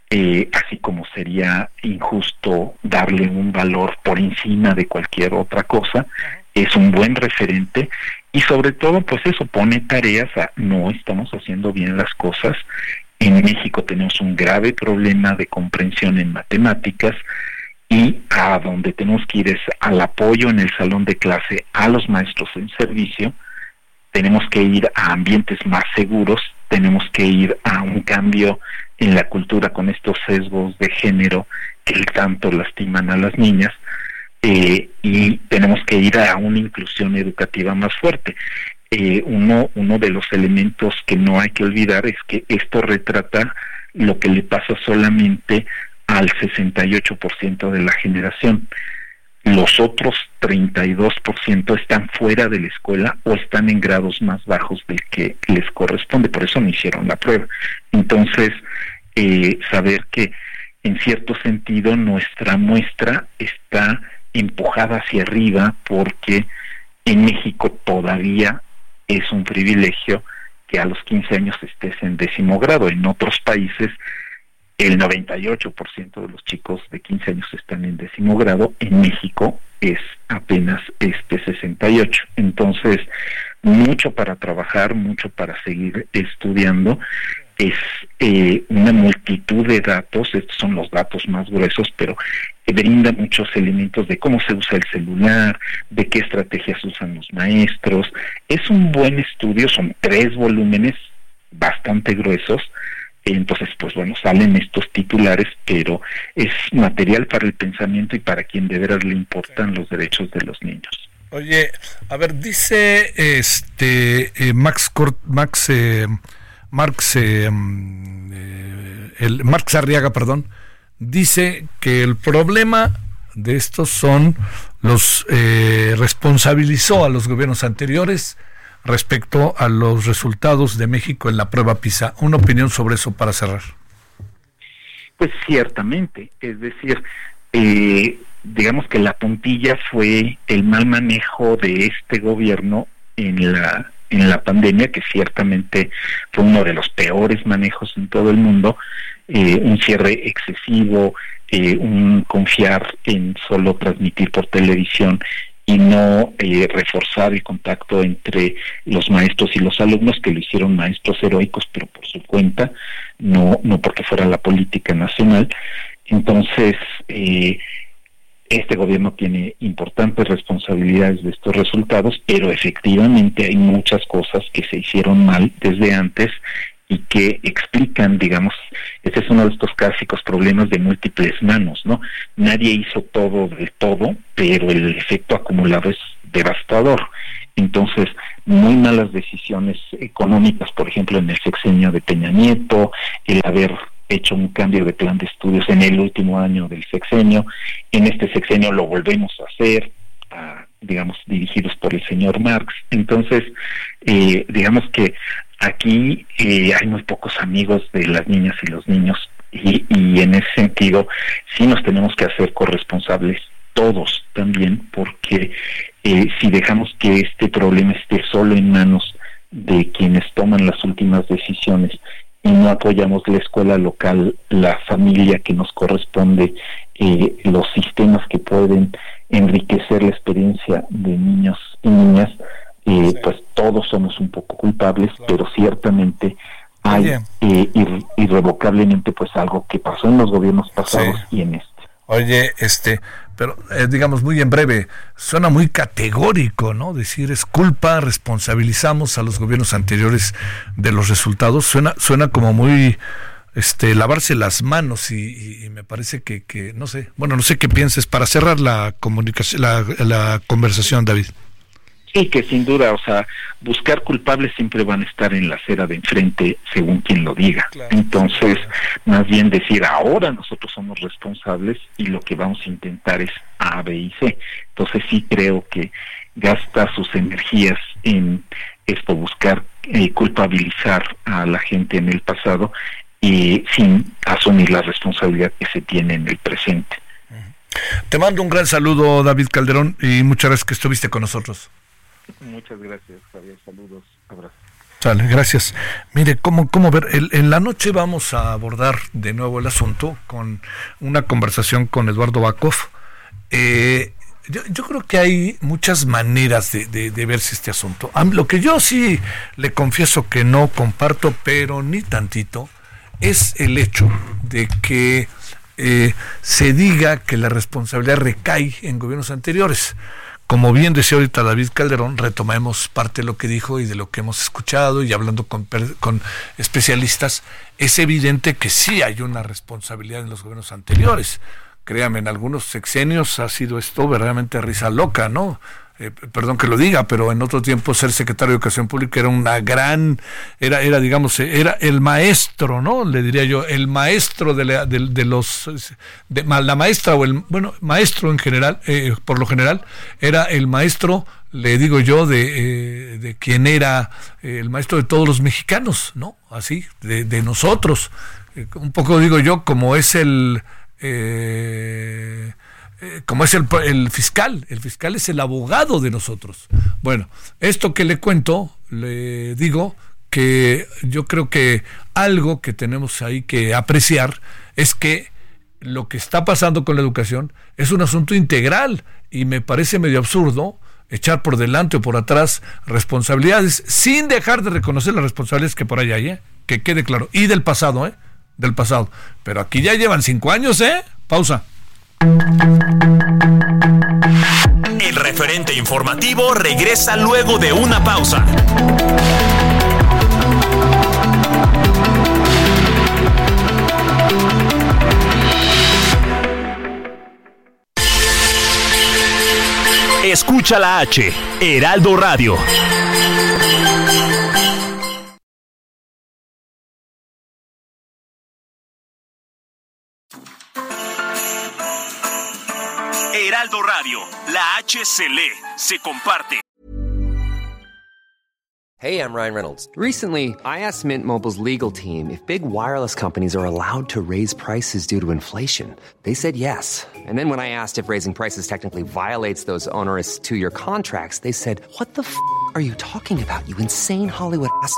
eh, así como sería injusto darle un valor por encima de cualquier otra cosa, es un buen referente y sobre todo pues eso pone tareas a no estamos haciendo bien las cosas. En México tenemos un grave problema de comprensión en matemáticas y a donde tenemos que ir es al apoyo en el salón de clase a los maestros en servicio, tenemos que ir a ambientes más seguros, tenemos que ir a un cambio en la cultura con estos sesgos de género que tanto lastiman a las niñas eh, y tenemos que ir a una inclusión educativa más fuerte. Eh, uno, uno de los elementos que no hay que olvidar es que esto retrata lo que le pasa solamente al 68% de la generación. Los otros 32% están fuera de la escuela o están en grados más bajos del que les corresponde, por eso no hicieron la prueba. Entonces, eh, saber que en cierto sentido nuestra muestra está empujada hacia arriba porque en México todavía es un privilegio que a los 15 años estés en décimo grado. En otros países el 98% de los chicos de 15 años están en décimo grado. En México es apenas este 68. Entonces, mucho para trabajar, mucho para seguir estudiando es eh, una multitud de datos, estos son los datos más gruesos, pero brinda muchos elementos de cómo se usa el celular, de qué estrategias usan los maestros. Es un buen estudio, son tres volúmenes bastante gruesos, entonces pues bueno, salen estos titulares, pero es material para el pensamiento y para quien de veras le importan los derechos de los niños. Oye, a ver, dice este eh, Max Max eh, Marx, eh, eh, el, Marx Arriaga, perdón, dice que el problema de estos son los eh, responsabilizó a los gobiernos anteriores respecto a los resultados de México en la prueba PISA. Una opinión sobre eso para cerrar. Pues ciertamente, es decir, digamos que la puntilla fue el mal manejo de este gobierno en la en la pandemia, que ciertamente fue uno de los peores manejos en todo el mundo, eh, un cierre excesivo, eh, un confiar en solo transmitir por televisión y no eh, reforzar el contacto entre los maestros y los alumnos, que lo hicieron maestros heroicos, pero por su cuenta, no, no porque fuera la política nacional. Entonces, eh, este gobierno tiene importantes responsabilidades de estos resultados, pero efectivamente hay muchas cosas que se hicieron mal desde antes y que explican, digamos, este es uno de estos clásicos problemas de múltiples manos, ¿no? Nadie hizo todo de todo, pero el efecto acumulado es devastador. Entonces, muy malas decisiones económicas, por ejemplo, en el sexenio de Peña Nieto, el haber hecho un cambio de plan de estudios en el último año del sexenio. En este sexenio lo volvemos a hacer, digamos, dirigidos por el señor Marx. Entonces, eh, digamos que aquí eh, hay muy pocos amigos de las niñas y los niños y, y en ese sentido sí nos tenemos que hacer corresponsables todos también porque eh, si dejamos que este problema esté solo en manos de quienes toman las últimas decisiones y no apoyamos la escuela local, la familia que nos corresponde, eh, los sistemas que pueden enriquecer la experiencia de niños y niñas, eh, pues todos somos un poco culpables, pero ciertamente hay eh, irrevocablemente pues algo que pasó en los gobiernos pasados y en este. Oye, este, pero eh, digamos muy en breve, suena muy categórico, ¿no? Decir es culpa, responsabilizamos a los gobiernos anteriores de los resultados, suena, suena como muy este lavarse las manos y, me parece que, que, no sé, bueno, no sé qué pienses para cerrar la comunicación, la, la conversación, David. Sí, que sin duda, o sea, buscar culpables siempre van a estar en la acera de enfrente, según quien lo diga. Entonces, más bien decir, ahora nosotros somos responsables y lo que vamos a intentar es A, B y C. Entonces, sí creo que gasta sus energías en esto, buscar eh, culpabilizar a la gente en el pasado y sin asumir la responsabilidad que se tiene en el presente. Te mando un gran saludo, David Calderón, y muchas gracias que estuviste con nosotros. Muchas gracias, Javier. Saludos, abrazos. Sale, gracias. Mire, ¿cómo, cómo ver? en la noche vamos a abordar de nuevo el asunto con una conversación con Eduardo Bakov. Eh, yo, creo que hay muchas maneras de, de, verse este asunto. lo que yo sí le confieso que no comparto, pero ni tantito, es el hecho de que eh, se diga que la responsabilidad recae en gobiernos anteriores. Como bien decía ahorita David Calderón, retomemos parte de lo que dijo y de lo que hemos escuchado y hablando con, con especialistas, es evidente que sí hay una responsabilidad en los gobiernos anteriores créame, en algunos sexenios ha sido esto verdaderamente risa loca, ¿no? Eh, perdón que lo diga, pero en otro tiempo ser secretario de Educación Pública era una gran, era, era digamos, era el maestro, ¿no? Le diría yo, el maestro de, de, los, de, la maestra o el, bueno, maestro en general, eh, por lo general, era el maestro, le digo yo, de, eh, de quien era el maestro de todos los mexicanos, ¿no? Así, de, de nosotros. un poco digo yo, como es el eh, eh, como es el, fiscal, el fiscal es el abogado de nosotros. Bueno, esto que le cuento, le digo que yo creo que algo que tenemos ahí que apreciar es que lo que está pasando con la educación es un asunto integral y me parece medio absurdo echar por delante o por atrás responsabilidades sin dejar de reconocer las responsabilidades que por ahí hay, ¿eh? que quede claro, y del pasado, ¿eh? del pasado. Pero aquí ya llevan cinco años, ¿eh? Pausa. El referente informativo regresa luego de una pausa. Escucha la H, Heraldo Radio. Heraldo Radio, la H se lee, se comparte. Hey, I'm Ryan Reynolds. Recently, I asked Mint Mobile's legal team if big wireless companies are allowed to raise prices due to inflation. They said yes. And then when I asked if raising prices technically violates those onerous two year contracts, they said, What the f are you talking about, you insane Hollywood ass?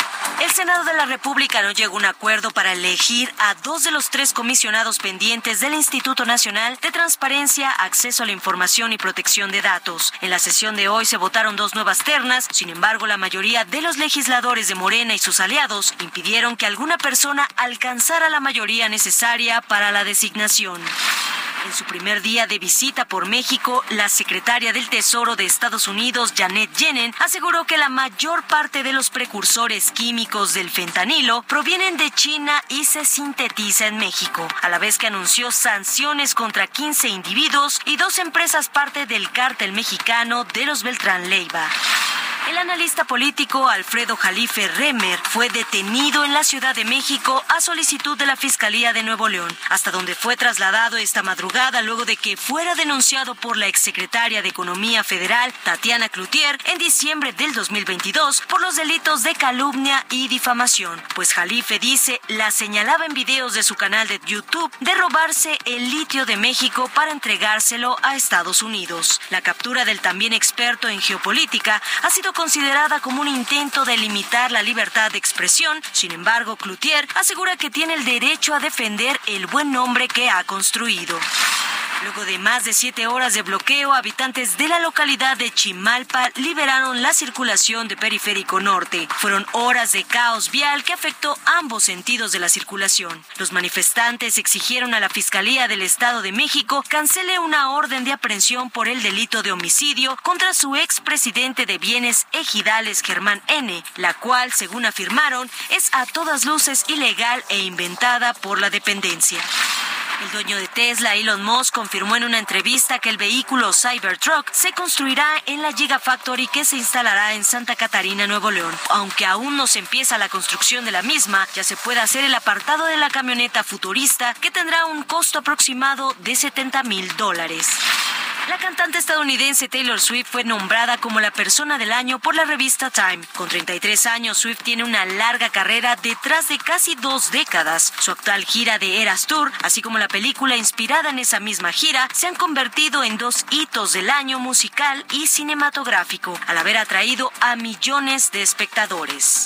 El Senado de la República no llegó a un acuerdo para elegir a dos de los tres comisionados pendientes del Instituto Nacional de Transparencia, Acceso a la Información y Protección de Datos. En la sesión de hoy se votaron dos nuevas ternas, sin embargo la mayoría de los legisladores de Morena y sus aliados impidieron que alguna persona alcanzara la mayoría necesaria para la designación. En su primer día de visita por México, la secretaria del Tesoro de Estados Unidos, Janet Yellen, aseguró que la mayor parte de los precursores químicos del fentanilo provienen de China y se sintetiza en México, a la vez que anunció sanciones contra 15 individuos y dos empresas parte del cártel mexicano de los Beltrán Leiva. El analista político Alfredo Jalife Remer fue detenido en la Ciudad de México a solicitud de la Fiscalía de Nuevo León, hasta donde fue trasladado esta madrugada luego de que fuera denunciado por la exsecretaria de Economía Federal, Tatiana Cloutier, en diciembre del 2022 por los delitos de calumnia y difamación. Pues Jalife dice la señalaba en videos de su canal de YouTube de robarse el litio de México para entregárselo a Estados Unidos. La captura del también experto en geopolítica ha sido considerada como un intento de limitar la libertad de expresión. Sin embargo, Cloutier asegura que tiene el derecho a defender el buen nombre que ha construido. Luego de más de siete horas de bloqueo, habitantes de la localidad de Chimalpa liberaron la circulación de Periférico Norte. Fueron horas de caos vial que afectó ambos sentidos de la circulación. Los manifestantes exigieron a la Fiscalía del Estado de México cancele una orden de aprehensión por el delito de homicidio contra su expresidente de bienes ejidales Germán N., la cual, según afirmaron, es a todas luces ilegal e inventada por la dependencia. El dueño de Tesla, Elon Musk, confirmó en una entrevista que el vehículo Cybertruck se construirá en la Gigafactory que se instalará en Santa Catarina, Nuevo León. Aunque aún no se empieza la construcción de la misma, ya se puede hacer el apartado de la camioneta futurista que tendrá un costo aproximado de 70 mil dólares. La cantante estadounidense Taylor Swift fue nombrada como la persona del año por la revista Time. Con 33 años, Swift tiene una larga carrera detrás de casi dos décadas. Su actual gira de Eras Tour, así como la película inspirada en esa misma gira, se han convertido en dos hitos del año musical y cinematográfico, al haber atraído a millones de espectadores.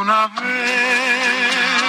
Solamente una vez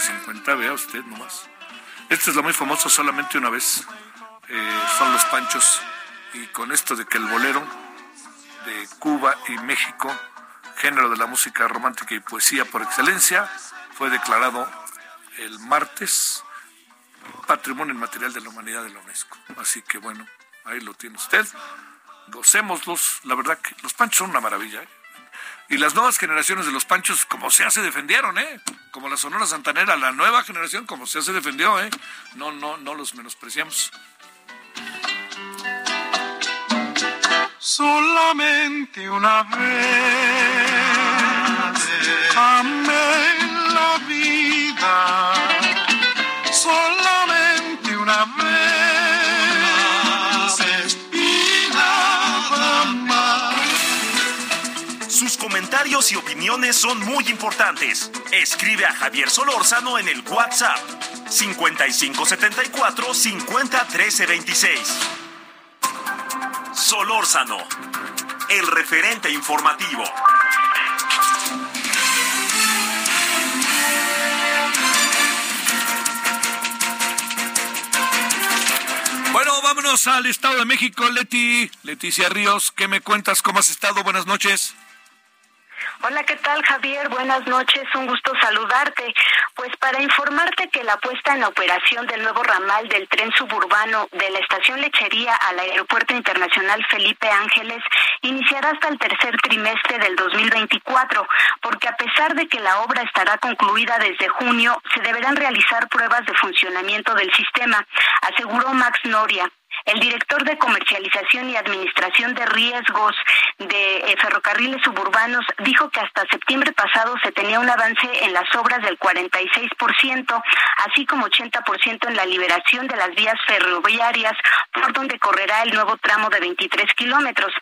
50, vea usted nomás. Esta es la muy famosa solamente una vez. eh, son los panchos. Y con esto de que el bolero de Cuba y México, género de la música romántica y poesía por excelencia, fue declarado el martes Patrimonio Inmaterial de la Humanidad de la UNESCO. Así que bueno, ahí lo tiene usted. Gocémoslos. La verdad que los panchos son una maravilla. ¿eh? Y las nuevas generaciones de los panchos, como se hace, defendieron, ¿eh? Como la Sonora Santanera, la nueva generación, como se hace, defendió, ¿eh? No, no, no los menospreciamos. Solamente una vez amé la vida. Solamente y opiniones son muy importantes. Escribe a Javier Solórzano en el WhatsApp 5574 50 13 26. Solórzano, el referente informativo. Bueno, vámonos al Estado de México, Leti. Leticia Ríos, ¿qué me cuentas? ¿Cómo has estado? Buenas noches. Hola, ¿qué tal Javier? Buenas noches, un gusto saludarte. Pues para informarte que la puesta en operación del nuevo ramal del tren suburbano de la estación Lechería al Aeropuerto Internacional Felipe Ángeles iniciará hasta el tercer trimestre del 2024, porque a pesar de que la obra estará concluida desde junio, se deberán realizar pruebas de funcionamiento del sistema, aseguró Max Noria, El director de Comercialización y Administración de Riesgos de eh, Ferrocarriles Suburbanos dijo que hasta septiembre pasado se tenía un avance en las obras del 46%, así como 80% en la liberación de las vías ferroviarias por donde correrá el nuevo tramo de 23 kilómetros.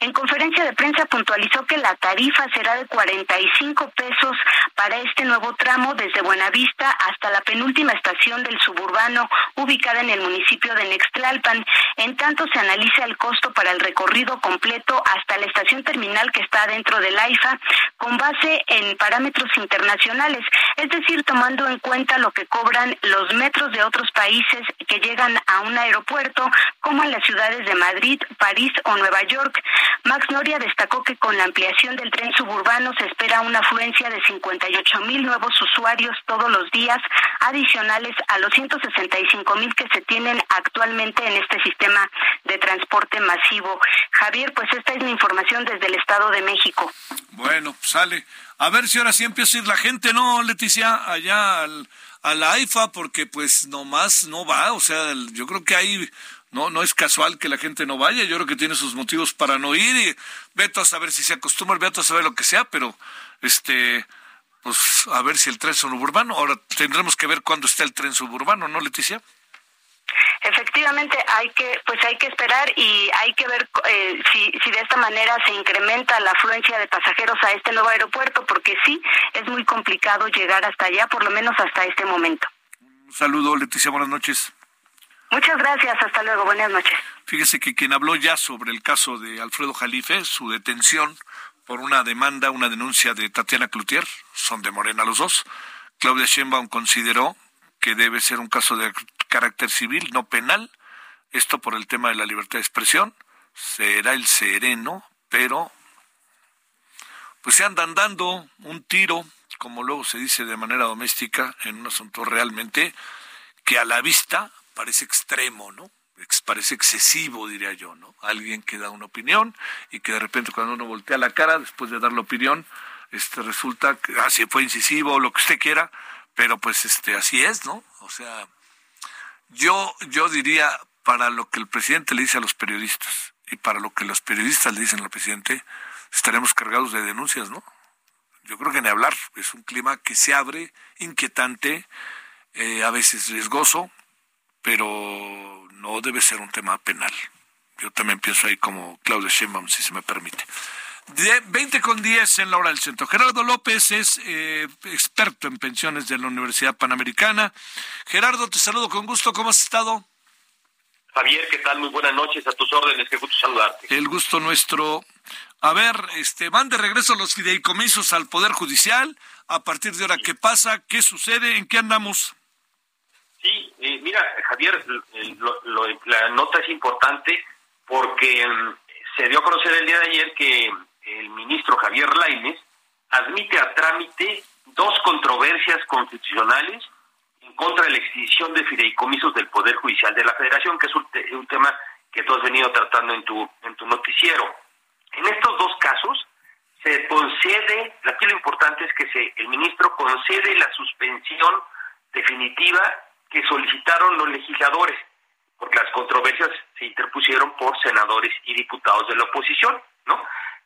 En conferencia de prensa puntualizó que la tarifa será de 45 pesos para este nuevo tramo desde Buenavista hasta la penúltima estación del suburbano ubicada en el municipio de Nextlalpan. En tanto se analiza el costo para el recorrido completo hasta la estación terminal que está dentro del AIFA con base en parámetros internacionales, es decir, tomando en cuenta lo que cobran los metros de otros países que llegan a un aeropuerto como en las ciudades de Madrid, París o Nueva York. Max Noria destacó que con la ampliación del tren suburbano se espera una afluencia de 58 mil nuevos usuarios todos los días, adicionales a los 165 mil que se tienen actualmente en este sistema de transporte masivo. Javier, pues esta es mi información desde el Estado de México. Bueno, sale. A ver si ahora sí empieza a ir la gente, ¿no, Leticia? Allá al, a la AIFA, porque pues nomás no va. O sea, yo creo que hay no, no es casual que la gente no vaya, yo creo que tiene sus motivos para no ir y veto a saber si se acostumbra, veto a saber lo que sea, pero este, pues a ver si el tren suburbano, ahora tendremos que ver cuándo está el tren suburbano, ¿no, Leticia? Efectivamente, hay que, pues hay que esperar y hay que ver eh, si, si de esta manera se incrementa la afluencia de pasajeros a este nuevo aeropuerto, porque sí es muy complicado llegar hasta allá, por lo menos hasta este momento. Un saludo, Leticia, buenas noches. Muchas gracias, hasta luego, buenas noches. Fíjese que quien habló ya sobre el caso de Alfredo Jalife, su detención por una demanda, una denuncia de Tatiana Cloutier, son de Morena los dos, Claudia Sheinbaum consideró que debe ser un caso de carácter civil, no penal, esto por el tema de la libertad de expresión, será el sereno, pero pues se andan dando un tiro, como luego se dice de manera doméstica, en un asunto realmente que a la vista parece extremo, ¿no? parece excesivo, diría yo, ¿no? Alguien que da una opinión y que de repente cuando uno voltea la cara después de dar la opinión, este resulta que así ah, fue incisivo o lo que usted quiera, pero pues este así es, ¿no? O sea, yo yo diría para lo que el presidente le dice a los periodistas y para lo que los periodistas le dicen al presidente, estaremos cargados de denuncias, ¿no? Yo creo que ni hablar, es un clima que se abre, inquietante, eh, a veces riesgoso, pero no debe ser un tema penal. Yo también pienso ahí como Claudia Sheinbaum, si se me permite. De 20 con 10 en la hora del centro. Gerardo López es eh, experto en pensiones de la Universidad Panamericana. Gerardo, te saludo con gusto. ¿Cómo has estado? Javier, ¿qué tal? Muy buenas noches. A tus órdenes. Qué gusto saludarte. El gusto nuestro. A ver, este, van de regreso los fideicomisos al Poder Judicial. A partir de ahora, ¿qué pasa? ¿Qué sucede? ¿En qué andamos? Sí, eh, mira, Javier, la nota es importante porque mm, se dio a conocer el día de ayer que el ministro Javier Lainez admite a trámite dos controversias constitucionales en contra de la extinción de fideicomisos del Poder Judicial de la Federación, que es un, tema que tú has venido tratando en tu, en tu noticiero. En estos dos casos se concede, aquí lo importante es que se, el ministro concede la suspensión definitiva que solicitaron los legisladores, porque las controversias se interpusieron por senadores y diputados de la oposición, ¿no?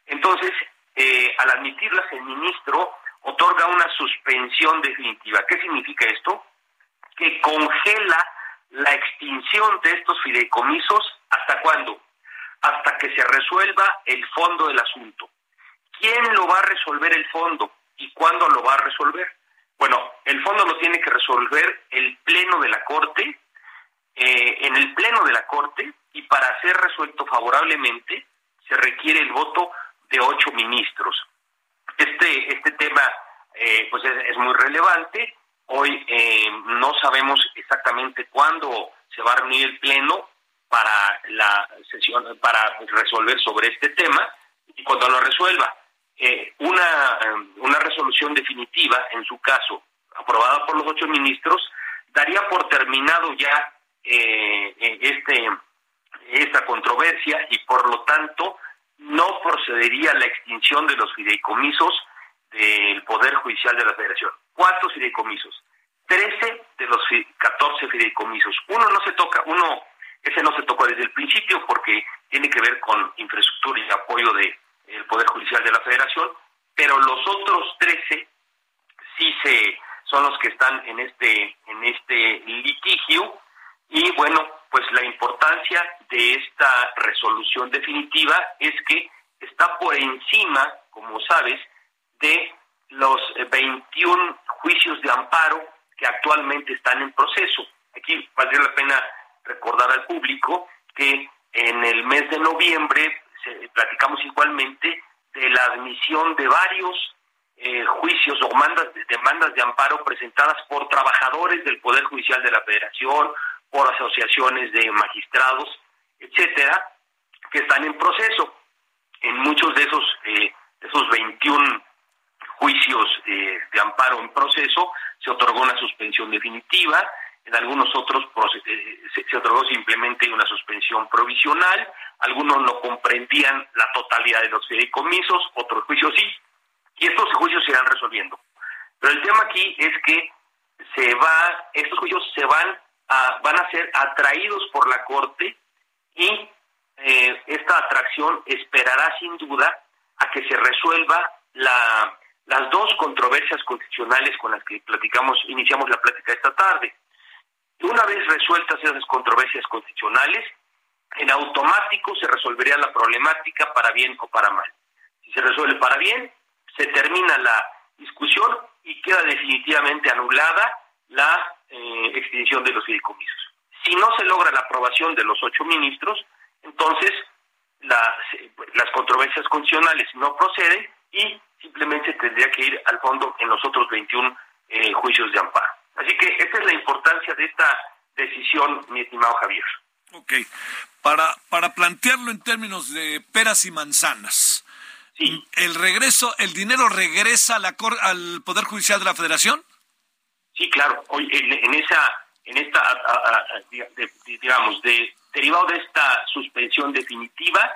Entonces, eh, al admitirlas, el ministro otorga una suspensión definitiva. ¿Qué significa esto? Que congela la extinción de estos fideicomisos hasta cuándo? Hasta que se resuelva el fondo del asunto. ¿Quién lo va a resolver el fondo y cuándo lo va a resolver? Bueno, el fondo lo tiene que resolver el Pleno de la Corte, eh, en el Pleno de la Corte, y para ser resuelto favorablemente se requiere el voto de ocho ministros. Este, este tema eh, pues es, muy relevante. Hoy eh, no sabemos exactamente cuándo se va a reunir el Pleno para la sesión, para resolver sobre este tema, y cuando lo resuelva eh, una, una resolución definitiva, en su caso, aprobada por los ocho ministros, daría por terminado ya eh, eh, este esta controversia y por lo tanto no procedería la extinción de los fideicomisos del Poder Judicial de la Federación. ¿Cuántos fideicomisos? Trece de los catorce fideicomisos. Uno no se toca, uno Ese no se tocó desde el principio porque tiene que ver con infraestructura y apoyo del el Poder Judicial de la Federación, pero los otros 13 sí se son los que están en este en este litigio y bueno, pues la importancia de esta resolución definitiva es que está por encima, como sabes, de los 21 juicios de amparo que actualmente están en proceso. Aquí valdría la pena recordar al público que en el mes de noviembre platicamos igualmente de la admisión de varios eh, juicios o demandas, demandas de amparo presentadas por trabajadores del Poder Judicial de la Federación, por asociaciones de magistrados, etcétera, que están en proceso. En muchos de esos, eh, esos 21 juicios eh, de amparo en proceso se otorgó una suspensión definitiva, en algunos otros eh, se, otorgó simplemente una suspensión provisional, algunos no comprendían la totalidad de los fideicomisos, otros juicios sí, y estos juicios se irán resolviendo. Pero el tema aquí es que se va, estos juicios se van a, van a ser atraídos por la Corte y eh, esta atracción esperará sin duda a que se resuelva la, las dos controversias constitucionales con las que platicamos, iniciamos la plática esta tarde. Una vez resueltas esas controversias constitucionales, en automático se resolvería la problemática para bien o para mal. Si se resuelve para bien, se termina la discusión y queda definitivamente anulada la eh, extinción de los fideicomisos. Si no se logra la aprobación de los ocho ministros, entonces las controversias constitucionales no proceden y simplemente tendría que ir al fondo en los otros 21 eh, juicios de amparo. Así que esa es la importancia de esta decisión, mi estimado Javier. Ok, para, para plantearlo en términos de peras y manzanas, ¿el regreso, el dinero regresa a la, al Poder Judicial de la Federación? Sí, claro. Hoy en, esa, en esta, digamos, de derivado de esta suspensión definitiva,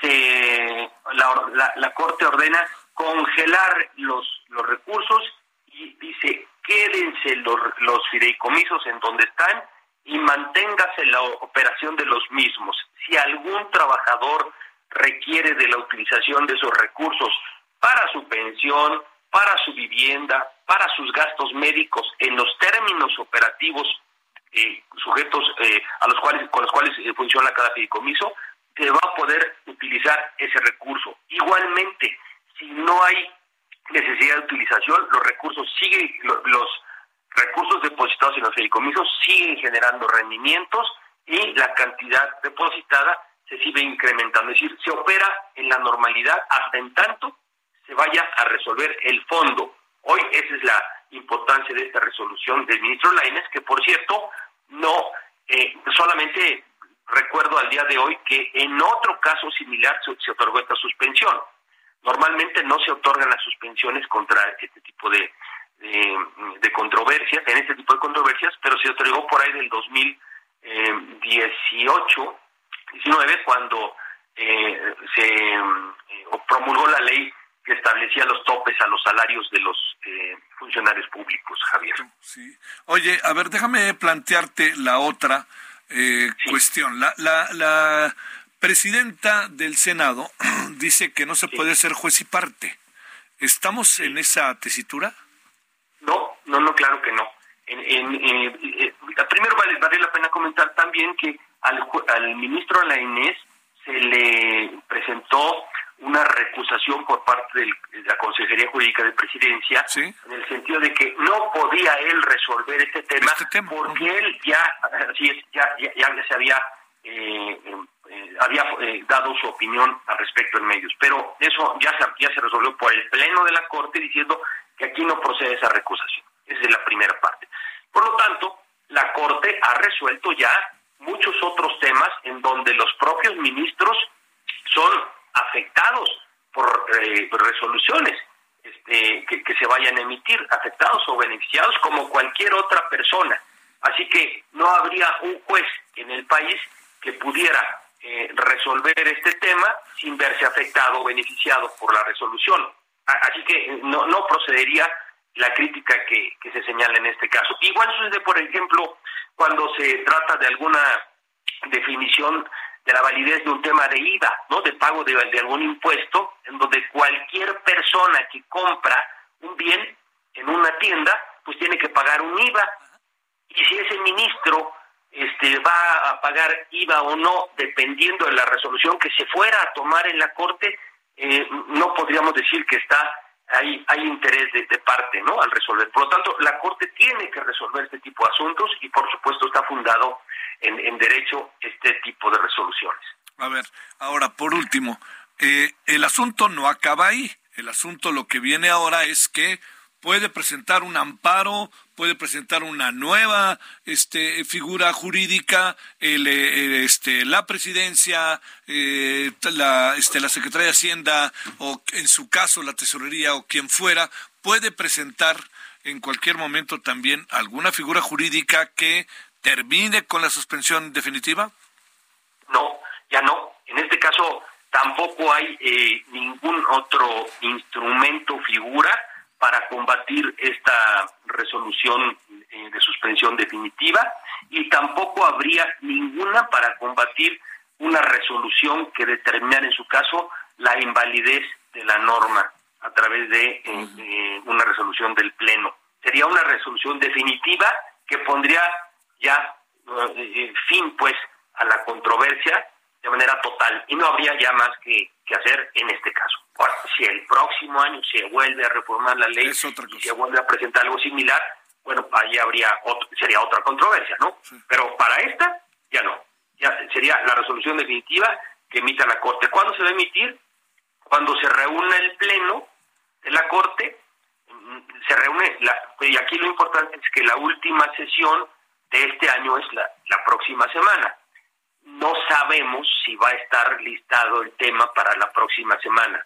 se la, la, Corte ordena congelar los los recursos y dice quédense los, los fideicomisos en donde están y manténgase la operación de los mismos. Si algún trabajador requiere de la utilización de esos recursos para su pensión, para su vivienda, para sus gastos médicos en los términos operativos eh, sujetos eh, a los cuales con los cuales eh, funciona cada fideicomiso, se va a poder utilizar ese recurso. Igualmente, si no hay necesidad de utilización, los recursos siguen, los recursos depositados en los fideicomisos siguen generando rendimientos y la cantidad depositada se sigue incrementando. Es decir, se opera en la normalidad hasta en tanto vaya a resolver el fondo. Hoy esa es la importancia de esta resolución del ministro Lainez, que por cierto, no eh, solamente recuerdo al día de hoy que en otro caso similar se, otorgó esta suspensión. Normalmente no se otorgan las suspensiones contra este tipo de, de, controversias, en este tipo de controversias, pero se otorgó por ahí del 2018, 19, eh, cuando eh, se eh, promulgó la ley que establecía los topes a los salarios de los eh, funcionarios públicos, Javier. Sí. Oye, a ver, déjame plantearte la otra eh, cuestión. La, la, la, presidenta del Senado dice que no se puede ser juez y parte. ¿Estamos en esa tesitura? No, no, no, claro que no. En, en, eh, primero vale, vale, la pena comentar también que al, al ministro La Inés se le presentó una recusación por parte de la Consejería Jurídica de Presidencia en el sentido de que no podía él resolver este tema, este porque él ya así es ya ya, ya se había eh, eh, había eh, dado su opinión al respecto en medios. Pero eso ya se ya se resolvió por el pleno de la corte diciendo que aquí no procede esa recusación. Esa es la primera parte. Por lo tanto la corte ha resuelto ya muchos otros temas en donde los propios ministros son afectados por eh, resoluciones este, que, se vayan a emitir, afectados o beneficiados como cualquier otra persona. Así que no habría un juez en el país que pudiera eh, resolver este tema sin verse afectado o beneficiado por la resolución. Así que no, no procedería la crítica que, que se señala en este caso. Igual sucede, por ejemplo, cuando se trata de alguna definición de la validez de un tema de IVA, ¿no? De pago de, algún impuesto, en donde cualquier persona que compra un bien en una tienda, pues tiene que pagar un IVA. Y si ese ministro este, va a pagar IVA o no, dependiendo de la resolución que se fuera a tomar en la Corte, eh, no podríamos decir que está hay, hay interés de, parte no al resolver. Por lo tanto, la Corte tiene que resolver este tipo de asuntos y, por supuesto, está fundado en, en derecho este tipo de resoluciones. A ver, ahora, por último, eh, el asunto no acaba ahí. El asunto lo que viene ahora es que puede presentar un amparo, puede presentar una nueva este, figura jurídica, el, este, la presidencia, eh, la, este, la de Hacienda o en su caso la Tesorería o quien fuera, puede presentar en cualquier momento también alguna figura jurídica que termine con la suspensión definitiva? No, ya no. En este caso tampoco hay eh, ningún otro instrumento, figura, para combatir esta resolución eh, de suspensión definitiva y tampoco habría ninguna para combatir una resolución que determinara en su caso la invalidez de la norma a través de eh, una resolución del Pleno. Sería una resolución definitiva que pondría ya eh, fin pues a la controversia de manera total y no habría ya más que, que hacer en este caso. Ahora, si el próximo año se vuelve a reformar la ley y se vuelve a presentar algo similar, bueno, ahí habría otro, sería otra controversia, ¿no? Sí. Pero para esta ya no. Ya sería la resolución definitiva que emita la Corte. ¿Cuándo se va a emitir? Cuando se reúna el pleno de la Corte, se reúne, la, y aquí lo importante es que la última sesión de este año es la, la próxima semana. No sabemos si va a estar listado el tema para la próxima semana.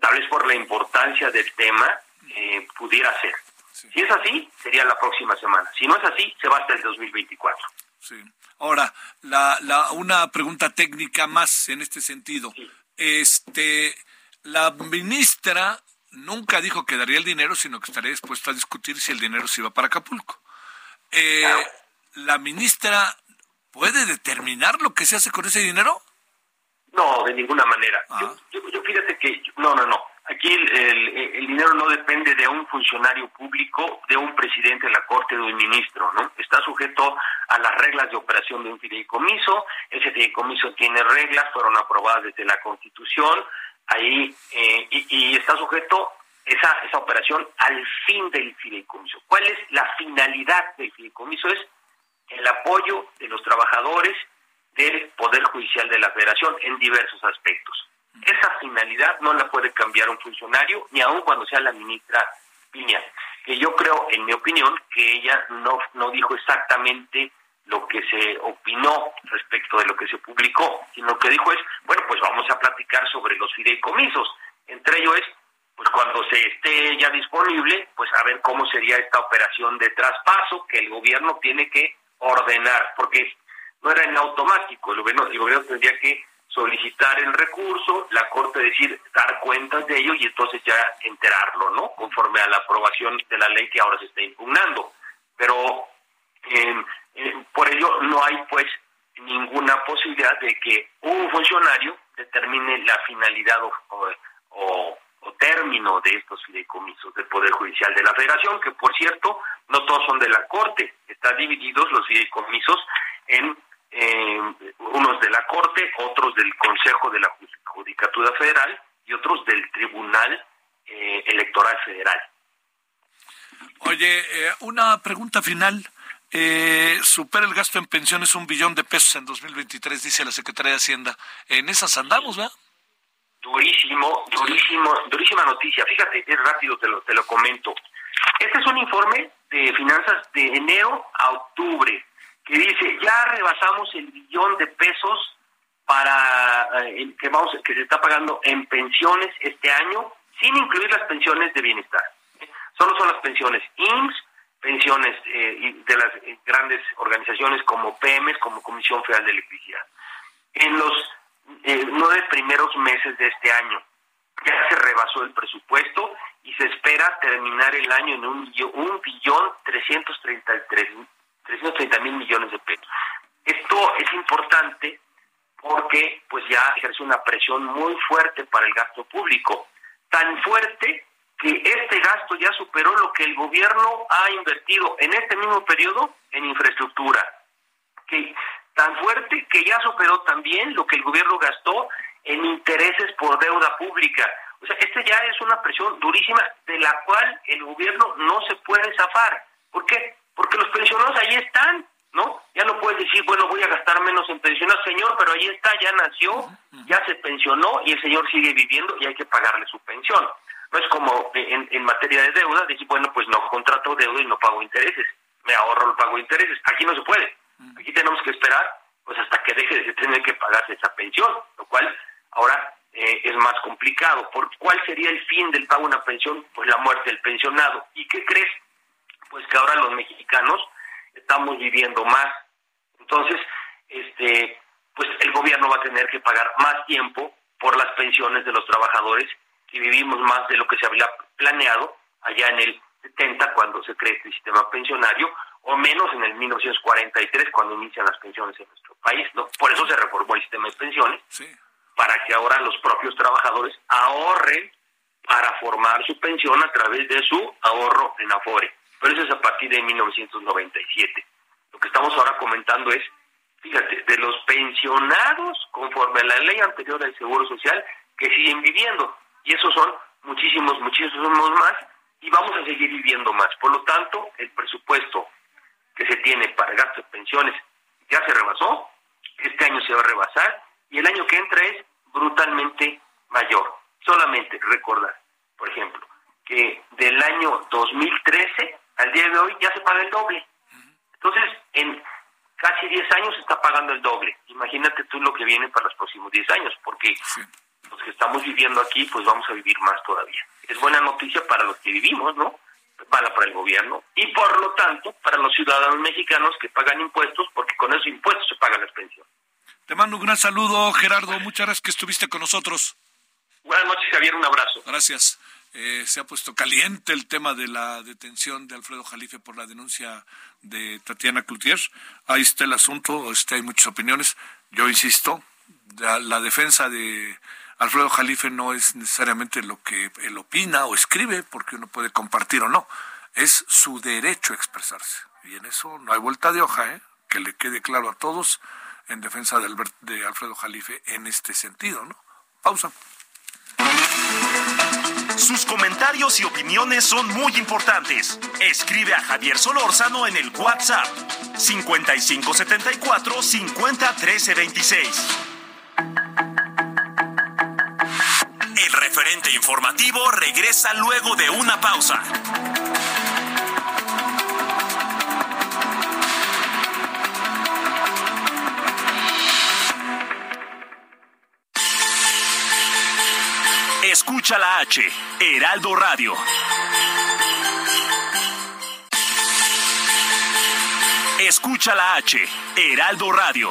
Tal vez por la importancia del tema eh, pudiera ser. Sí. Si es así, sería la próxima semana. Si no es así, se va hasta el 2024. Sí. Ahora, la, la, una pregunta técnica más en este sentido. Sí. Este, la ministra nunca dijo que daría el dinero, sino que estaría dispuesta a discutir si el dinero se iba para Acapulco. Eh, claro. ¿La ministra puede determinar lo que se hace con ese dinero? No, de ninguna manera. Ah. Yo, yo, yo, fíjate que, no, no, no. Aquí el, el, el, dinero no depende de un funcionario público, de un presidente de la Corte, de un ministro, ¿no? Está sujeto a las reglas de operación de un fideicomiso. Ese fideicomiso tiene reglas, fueron aprobadas desde la Constitución. Ahí, eh, y, y está sujeto esa, esa operación al fin del fideicomiso. ¿Cuál es la finalidad del fideicomiso? Es el apoyo de los trabajadores del Poder Judicial de la Federación en diversos aspectos. Esa finalidad no la puede cambiar un funcionario, ni aun cuando sea la ministra Piña, que yo creo, en mi opinión, que ella no, no dijo exactamente lo que se opinó respecto de lo que se publicó, sino que dijo es, bueno, pues vamos a platicar sobre los fideicomisos. Entre ellos es, pues cuando se esté ya disponible, pues a ver cómo sería esta operación de traspaso que el gobierno tiene que ordenar, porque no era en automático, el gobierno, el gobierno tendría que solicitar el recurso, la Corte decir, dar cuentas de ello y entonces ya enterarlo, ¿no? Conforme a la aprobación de la ley que ahora se está impugnando. Pero eh, por ello no hay pues ninguna posibilidad de que un funcionario determine la finalidad o término de estos fideicomisos del Poder Judicial de la Federación, que por cierto no todos son de la Corte, están divididos los fideicomisos en eh, unos de la Corte, otros del Consejo de la Judicatura Federal y otros del Tribunal eh, Electoral Federal. Oye, eh, una pregunta final. Eh, supera el gasto en pensiones un billón de pesos en 2023, dice la Secretaría de Hacienda. En esas andamos, ¿verdad? Durísimo, durísimo, durísima noticia. Fíjate, es rápido, te lo, te lo comento. Este es un informe de finanzas de enero a octubre que dice ya rebasamos el billón de pesos para eh, que vamos que se está pagando en pensiones este año sin incluir las pensiones de bienestar ¿eh? solo son las pensiones IMSS pensiones eh, de las grandes organizaciones como PEMES como Comisión Federal de Electricidad en los eh, nueve primeros meses de este año ya se rebasó el presupuesto y se espera terminar el año en un, un billón trescientos treinta y tres 330 mil millones de pesos. Esto es importante porque pues ya ejerce una presión muy fuerte para el gasto público, tan fuerte que este gasto ya superó lo que el gobierno ha invertido en este mismo periodo en infraestructura, que tan fuerte que ya superó también lo que el gobierno gastó en intereses por deuda pública. O sea, este ya es una presión durísima de la cual el gobierno no se puede zafar. ¿Por qué? Porque los pensionados ahí están, ¿no? Ya no puedes decir, bueno, voy a gastar menos en pensionados, señor, pero ahí está, ya nació, ya se pensionó y el señor sigue viviendo y hay que pagarle su pensión. No es como en, en materia de deuda, decir, bueno, pues no contrato deuda y no pago intereses, me ahorro el pago de intereses. Aquí no se puede. Aquí tenemos que esperar pues hasta que deje de tener que pagarse esa pensión, lo cual ahora eh, es más complicado. ¿Por cuál sería el fin del pago de una pensión? Pues la muerte del pensionado. ¿Y qué crees? Pues que ahora los mexicanos estamos viviendo más. Entonces, este, pues el gobierno va a tener que pagar más tiempo por las pensiones de los trabajadores y vivimos más de lo que se había planeado allá en el 70 cuando se cree este sistema pensionario o menos en el 1943 cuando inician las pensiones en nuestro país. ¿no? Por eso se reformó el sistema de pensiones, para que ahora los propios trabajadores ahorren para formar su pensión a través de su ahorro en Afore. Pero eso es a partir de 1997. Lo que estamos ahora comentando es, fíjate, de los pensionados conforme a la ley anterior del Seguro Social que siguen viviendo. Y esos son muchísimos, muchísimos más y vamos a seguir viviendo más. Por lo tanto, el presupuesto que se tiene para gasto de pensiones ya se rebasó, este año se va a rebasar y el año que entra es brutalmente mayor. Solamente recordar, por ejemplo, que del año 2013 al día de hoy ya se paga el doble. Entonces, en casi 10 años se está pagando el doble. Imagínate tú lo que viene para los próximos 10 años, porque los que estamos viviendo aquí, pues vamos a vivir más todavía. Es buena noticia para los que vivimos, ¿no? Para, para el gobierno y por lo tanto para los ciudadanos mexicanos que pagan impuestos, porque con esos impuestos se pagan las pensiones. Te mando un gran saludo, Gerardo. Muchas gracias que estuviste con nosotros. Buenas noches, Javier. Un abrazo. Gracias. Eh, se ha puesto caliente el tema de la detención de Alfredo Jalife por la denuncia de Tatiana Cloutier. Ahí está el asunto, este, hay muchas opiniones. Yo insisto, la, la defensa de Alfredo Jalife no es necesariamente lo que él opina o escribe, porque uno puede compartir o no. Es su derecho a expresarse. Y en eso no hay vuelta de hoja, ¿eh? que le quede claro a todos en defensa de, Alfredo Jalife en este sentido. ¿no? Pausa. Sus comentarios y opiniones son muy importantes. Escribe a Javier Solórzano en el WhatsApp 5574 501326. El informativo regresa luego de una pausa. Escucha la H, Heraldo Radio. Escucha la H, Heraldo Radio.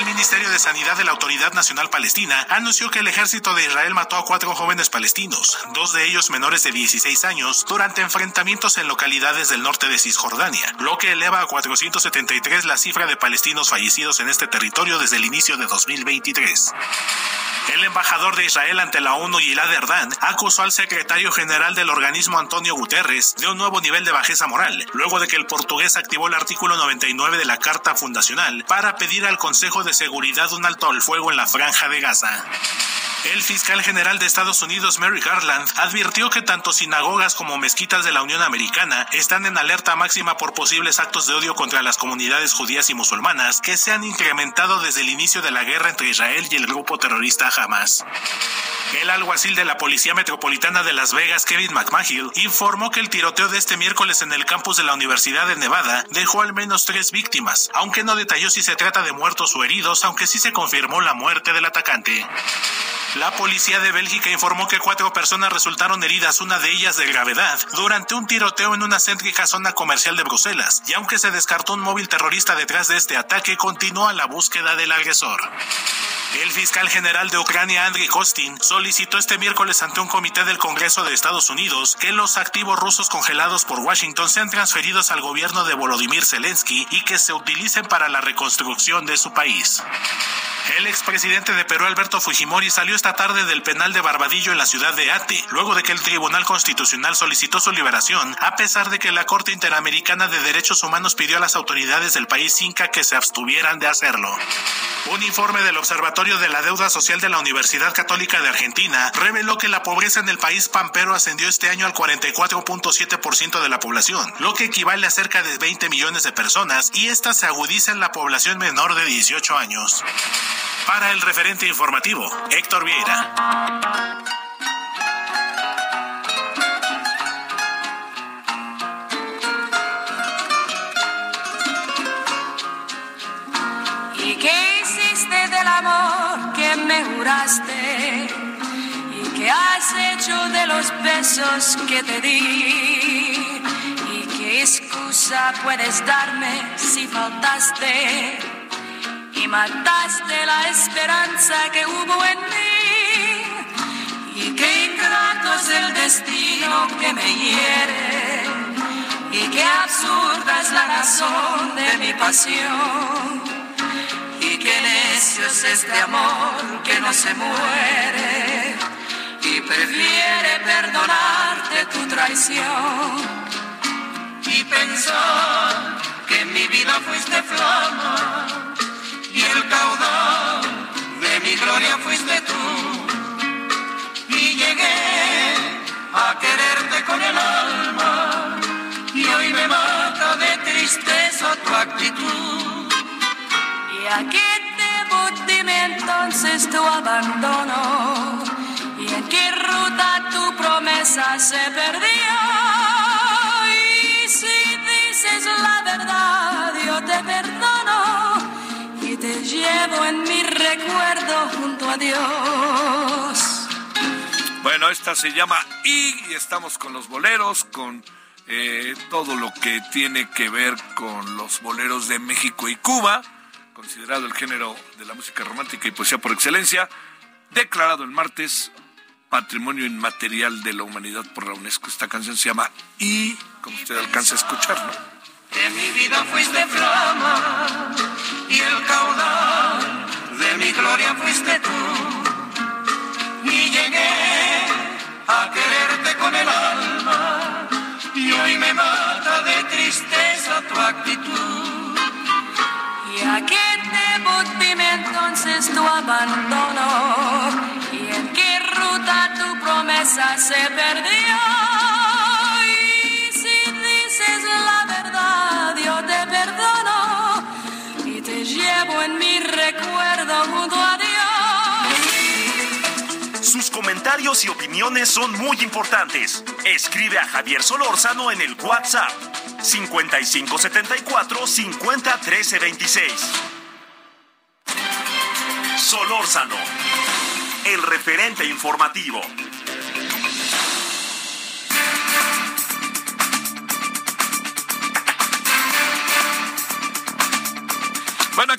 El Ministerio de Sanidad de la Autoridad Nacional Palestina anunció que el ejército de Israel mató a cuatro jóvenes palestinos, dos de ellos menores de 16 años, durante enfrentamientos en localidades del norte de Cisjordania, lo que eleva a 473 la cifra de palestinos fallecidos en este territorio desde el inicio de 2023. El embajador de Israel ante la ONU, Gilad Erdan, acusó al secretario general del organismo Antonio Guterres de un nuevo nivel de bajeza moral, luego de que el portugués activó el artículo 99 de la Carta Fundacional para pedir al Consejo de Seguridad un alto al fuego en la franja de Gaza. El fiscal general de Estados Unidos, Mary Garland, advirtió que tanto sinagogas como mezquitas de la Unión Americana están en alerta máxima por posibles actos de odio contra las comunidades judías y musulmanas que se han incrementado desde el inicio de la guerra entre Israel y el grupo terrorista Hamas. El alguacil de la Policía Metropolitana de Las Vegas, Kevin McMahill, informó que el tiroteo de este miércoles en el campus de la Universidad de Nevada dejó al menos tres víctimas, aunque no detalló si se trata de muertos o heridos, aunque sí se confirmó la muerte del atacante. La policía de Bélgica informó que cuatro personas resultaron heridas, una de ellas de gravedad, durante un tiroteo en una céntrica zona comercial de Bruselas, y aunque se descartó un móvil terrorista detrás de este ataque, continúa la búsqueda del agresor. El fiscal general de Ucrania, Andriy Kostin, solicitó este miércoles ante un comité del Congreso de Estados Unidos que los activos rusos congelados por Washington sean transferidos al gobierno de Volodymyr Zelensky y que se utilicen para la reconstrucción de su país. El expresidente de Perú, Alberto Fujimori, salió esta tarde del penal de Barbadillo en la ciudad de Ate, luego de que el Tribunal Constitucional solicitó su liberación, a pesar de que la Corte Interamericana de Derechos Humanos pidió a las autoridades del país inca que se abstuvieran de hacerlo. Un informe del Observatorio de la Deuda Social de la Universidad Católica de Argentina reveló que la pobreza en el país pampero ascendió este año al 44.7% de la población, lo que equivale a cerca de 20 millones de personas, y esta se agudiza en la población menor de 18 años. Para el referente informativo, Héctor Vieira. ¿Y qué hiciste del amor que me juraste? ¿Y qué has hecho de los besos que te di? ¿Y qué excusa puedes darme si faltaste? Y mataste la esperanza que hubo en mí. Y qué ingrato es el destino que me hiere. Y qué absurda es la razón de mi pasión. Y qué necio es este amor que no se muere. Y prefiere perdonarte tu traición. Y pensar que en mi vida fuiste flama y el caudal de mi gloria fuiste tú. Y llegué a quererte con el alma y hoy me mata de tristeza tu actitud. ¿Y a qué debo dime entonces tu abandono? ¿Y en qué ruta tu promesa se perdió? Y si dices la verdad, yo te perdono te llevo en mi recuerdo junto a Dios. Bueno, esta se llama I y estamos con los boleros, con eh, todo lo que tiene que ver con los boleros de México y Cuba, considerado el género de la música romántica y poesía por excelencia, declarado el martes Patrimonio Inmaterial de la Humanidad por la UNESCO. Esta canción se llama I, como usted alcanza a escuchar, ¿no? De mi vida fuiste flama y el caudal de mi gloria fuiste tú. Y llegué a quererte con el alma y hoy me mata de tristeza tu actitud. ¿Y a qué debo dime entonces tu abandono? ¿Y en qué ruta tu promesa se perdió? Comentarios y opiniones son muy importantes. Escribe a Javier Solórzano en el WhatsApp 5574 50 13 26. Solórzano, el referente informativo.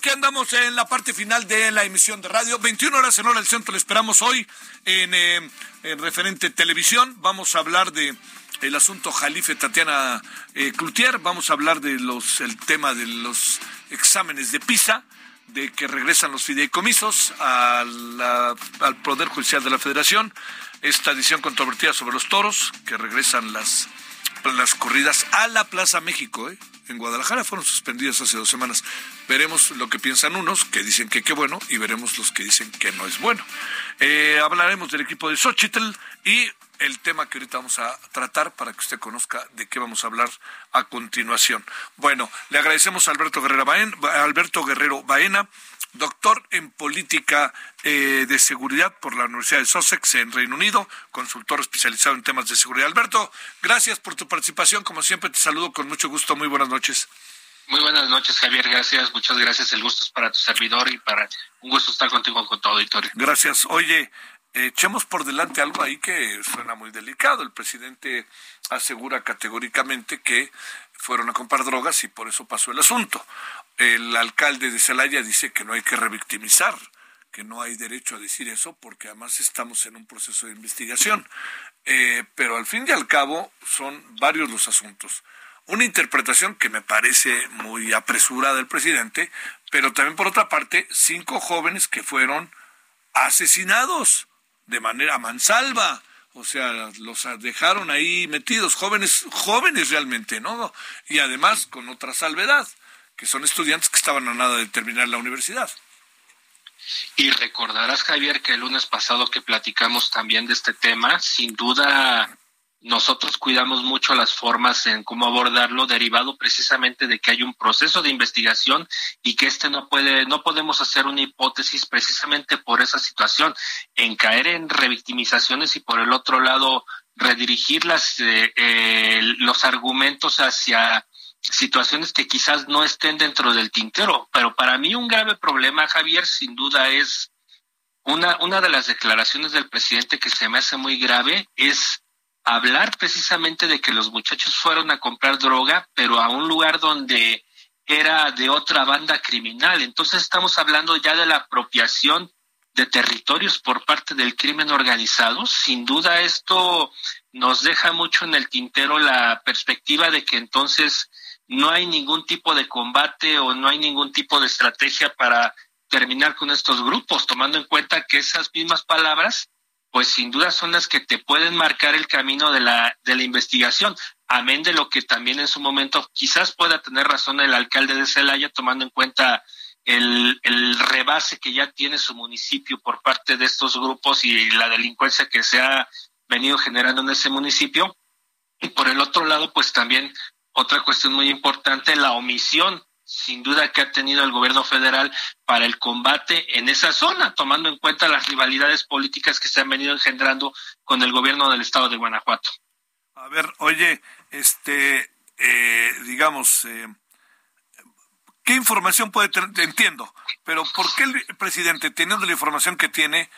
Aquí andamos en la parte final de la emisión de radio. 21 horas en hora del centro. Le esperamos hoy en, eh, en referente televisión. Vamos a hablar de el asunto Jalife Tatiana eh, Cloutier. Vamos a hablar de los el tema de los exámenes de PISA, de que regresan los fideicomisos a al Poder Judicial de la Federación. Esta decisión controvertida sobre los toros, que regresan las, las corridas a la Plaza México, ¿eh? en Guadalajara, fueron suspendidas hace dos semanas. Veremos lo que piensan unos, que dicen que qué bueno, y veremos los que dicen que no es bueno. Eh, hablaremos del equipo de Xochitl y el tema que ahorita vamos a tratar para que usted conozca de qué vamos a hablar a continuación. Bueno, le agradecemos a Alberto Guerrero Baena, Alberto Guerrero Baena doctor en política eh, de seguridad por la Universidad de Sussex en Reino Unido, consultor especializado en temas de seguridad. Alberto, gracias por tu participación. Como siempre, te saludo con mucho gusto. Muy buenas noches. Muy buenas noches, Javier. Gracias, muchas gracias. El gusto es para tu servidor y para un gusto estar contigo con todo auditorio. Gracias. Oye, echemos por delante algo ahí que suena muy delicado. El presidente asegura categóricamente que fueron a comprar drogas y por eso pasó el asunto. El alcalde de Celaya dice que no hay que revictimizar, que no hay derecho a decir eso porque además estamos en un proceso de investigación. Eh, pero al fin y al cabo son varios los asuntos. Una interpretación que me parece muy apresurada del presidente, pero también por otra parte, cinco jóvenes que fueron asesinados de manera mansalva. O sea, los dejaron ahí metidos, jóvenes, jóvenes realmente, ¿no? Y además con otra salvedad que son estudiantes que estaban a nada de terminar la universidad. Y recordarás, Javier, que el lunes pasado que platicamos también de este tema, sin duda nosotros cuidamos mucho las formas en cómo abordarlo, derivado precisamente de que hay un proceso de investigación y que este no puede, no podemos hacer una hipótesis precisamente por esa situación, en caer en revictimizaciones y por el otro lado redirigir las, eh, eh, los argumentos hacia situaciones que quizás no estén dentro del tintero. Pero para mí un grave problema, Javier, sin duda es una, una de las declaraciones del presidente que se me hace muy grave es hablar precisamente de que los muchachos fueron a comprar droga, pero a un lugar donde era de otra banda criminal. Entonces estamos hablando ya de la apropiación de territorios por parte del crimen organizado. Sin duda esto nos deja mucho en el tintero la perspectiva de que entonces no hay ningún tipo de combate o no hay ningún tipo de estrategia para terminar con estos grupos, tomando en cuenta que esas mismas palabras, pues sin duda son las que te pueden marcar el camino de la, de la investigación, amén de lo que también en su momento quizás pueda tener razón el alcalde de Celaya, tomando en cuenta el, el rebase que ya tiene su municipio por parte de estos grupos y la delincuencia que se ha venido generando en ese municipio. Y por el otro lado, pues también otra cuestión muy importante, la omisión sin duda que ha tenido el gobierno federal para el combate en esa zona, tomando en cuenta las rivalidades políticas que se han venido engendrando con el gobierno del estado de Guanajuato. A ver, oye, este, eh, digamos, eh, ¿qué información puede tener? Entiendo, pero ¿por qué el presidente, teniendo la información que tiene,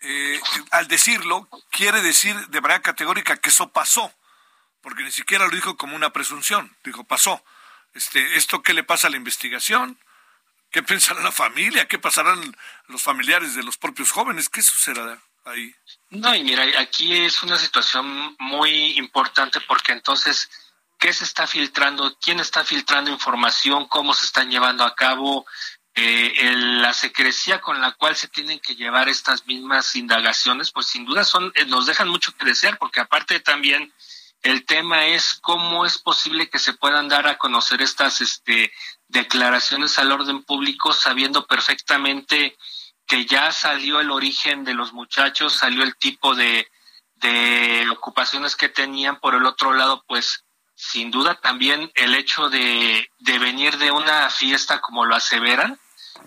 eh, al decirlo, quiere decir de manera categórica que eso pasó? porque ni siquiera lo dijo como una presunción, dijo, pasó. Este, ¿Esto qué le pasa a la investigación? ¿Qué pensará la familia? ¿Qué pasarán los familiares de los propios jóvenes? ¿Qué sucederá ahí? No, y mira, aquí es una situación muy importante porque entonces, ¿qué se está filtrando? ¿Quién está filtrando información? ¿Cómo se están llevando a cabo? Eh, la secrecía con la cual se tienen que llevar estas mismas indagaciones, pues sin duda son, eh, nos dejan mucho que porque aparte también el tema es cómo es posible que se puedan dar a conocer estas este, declaraciones al orden público sabiendo perfectamente que ya salió el origen de los muchachos, salió el tipo de, ocupaciones que tenían. Por el otro lado, pues sin duda también el hecho de, de venir de una fiesta como lo aseveran,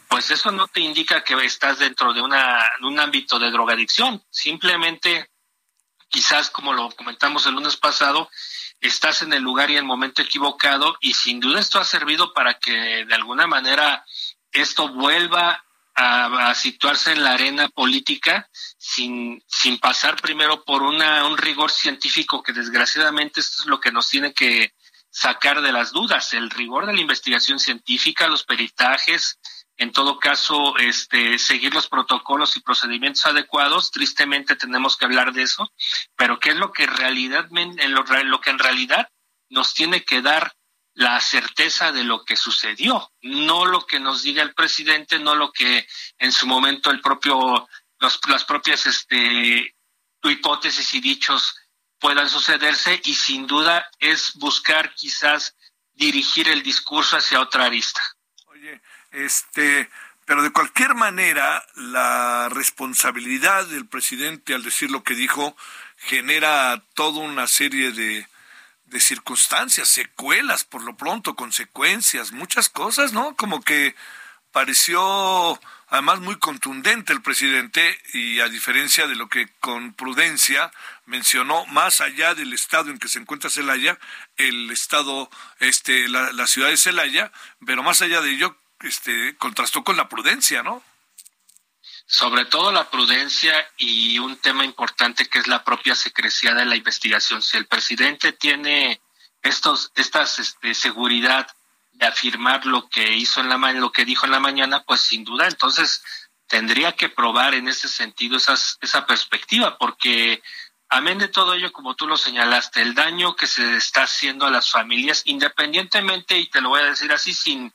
pues eso no te indica que estás dentro de, una, de un ámbito de drogadicción. Simplemente quizás como lo comentamos el lunes pasado, estás en el lugar y el momento equivocado y sin duda esto ha servido para que de alguna manera esto vuelva a, situarse en la arena política sin, sin pasar primero por una, un rigor científico que desgraciadamente esto es lo que nos tiene que sacar de las dudas, el rigor de la investigación científica, los peritajes, en todo caso, este, seguir los protocolos y procedimientos adecuados. Tristemente tenemos que hablar de eso, pero ¿qué es lo que, realidad, lo, que en realidad nos tiene que dar la certeza de lo que sucedió, no lo que nos diga el presidente, no lo que en su momento el propio, las propias este, hipótesis y dichos puedan sucederse y sin duda es buscar quizás dirigir el discurso hacia otra arista. Este, pero de cualquier manera, la responsabilidad del presidente al decir lo que dijo genera toda una serie de, de circunstancias, secuelas por lo pronto, consecuencias, muchas cosas, ¿no? Como que pareció además muy contundente el presidente y a diferencia de lo que con prudencia mencionó más allá del estado en que se encuentra Celaya, el estado, este, la, la ciudad de Celaya, pero más allá de ello, este, contrastó con la prudencia, ¿no? Sobre todo la prudencia y un tema importante que es la propia secrecía de la investigación. Si el presidente tiene estos, estas este, seguridad de afirmar lo que hizo en la lo que dijo en la mañana, pues sin duda, entonces tendría que probar en ese sentido esas, esa perspectiva, porque amén de todo ello, como tú lo señalaste, el daño que se está haciendo a las familias, independientemente, y te lo voy a decir así, sin,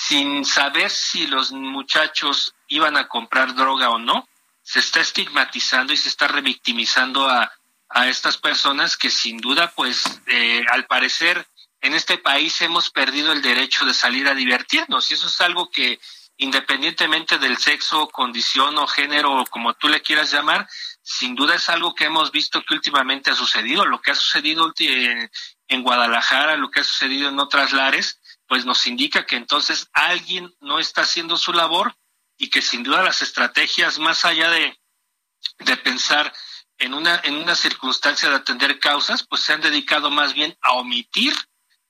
sin saber si los muchachos iban a comprar droga o no, se está estigmatizando y se está revictimizando a, a estas personas que sin duda, pues, eh, al parecer, en este país hemos perdido el derecho de salir a divertirnos y eso es algo que independientemente del sexo, condición o género, como tú le quieras llamar, sin duda es algo que hemos visto que últimamente ha sucedido. Lo que ha sucedido en Guadalajara, lo que ha sucedido en otras lares, pues nos indica que entonces alguien no está haciendo su labor y que sin duda las estrategias, más allá de, de pensar en una, en una circunstancia de atender causas, pues se han dedicado más bien a omitir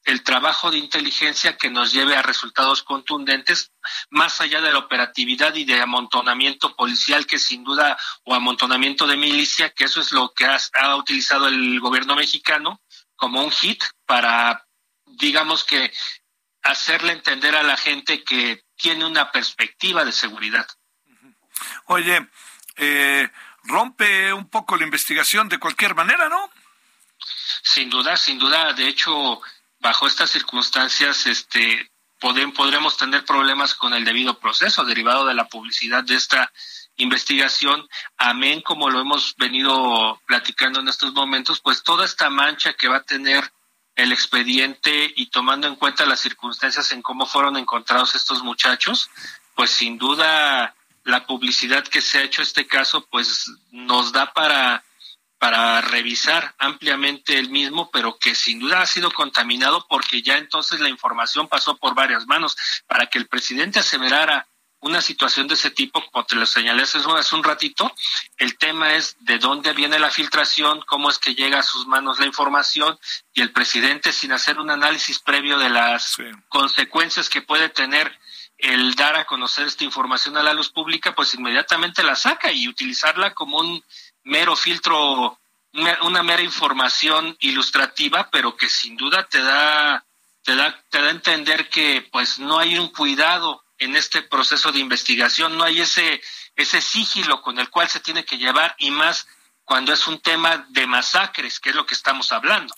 el trabajo de inteligencia que nos lleve a resultados contundentes, más allá de la operatividad y de amontonamiento policial que sin duda, o amontonamiento de milicia, que eso es lo que ha, utilizado el gobierno mexicano como un hit para, digamos que, hacerle entender a la gente que tiene una perspectiva de seguridad. Oye, eh, rompe un poco la investigación de cualquier manera, ¿no? Sin duda, sin duda. De hecho, bajo estas circunstancias, este, podremos tener problemas con el debido proceso derivado de la publicidad de esta investigación, amén como lo hemos venido platicando en estos momentos, pues toda esta mancha que va a tener el expediente y tomando en cuenta las circunstancias en cómo fueron encontrados estos muchachos, pues sin duda la publicidad que se ha hecho este caso, pues nos da para para revisar ampliamente el mismo, pero que sin duda ha sido contaminado porque ya entonces la información pasó por varias manos. Para que el presidente aseverara una situación de ese tipo, como te lo señalé hace un ratito, el tema es de dónde viene la filtración, cómo es que llega a sus manos la información y el presidente sin hacer un análisis previo de las consecuencias que puede tener el dar a conocer esta información a la luz pública, pues inmediatamente la saca y utilizarla como un mero filtro, una mera información ilustrativa, pero que sin duda te da, te da, te da a entender que pues no hay un cuidado en este proceso de investigación, no hay ese, ese sigilo con el cual se tiene que llevar y más cuando es un tema de masacres, que es lo que estamos hablando.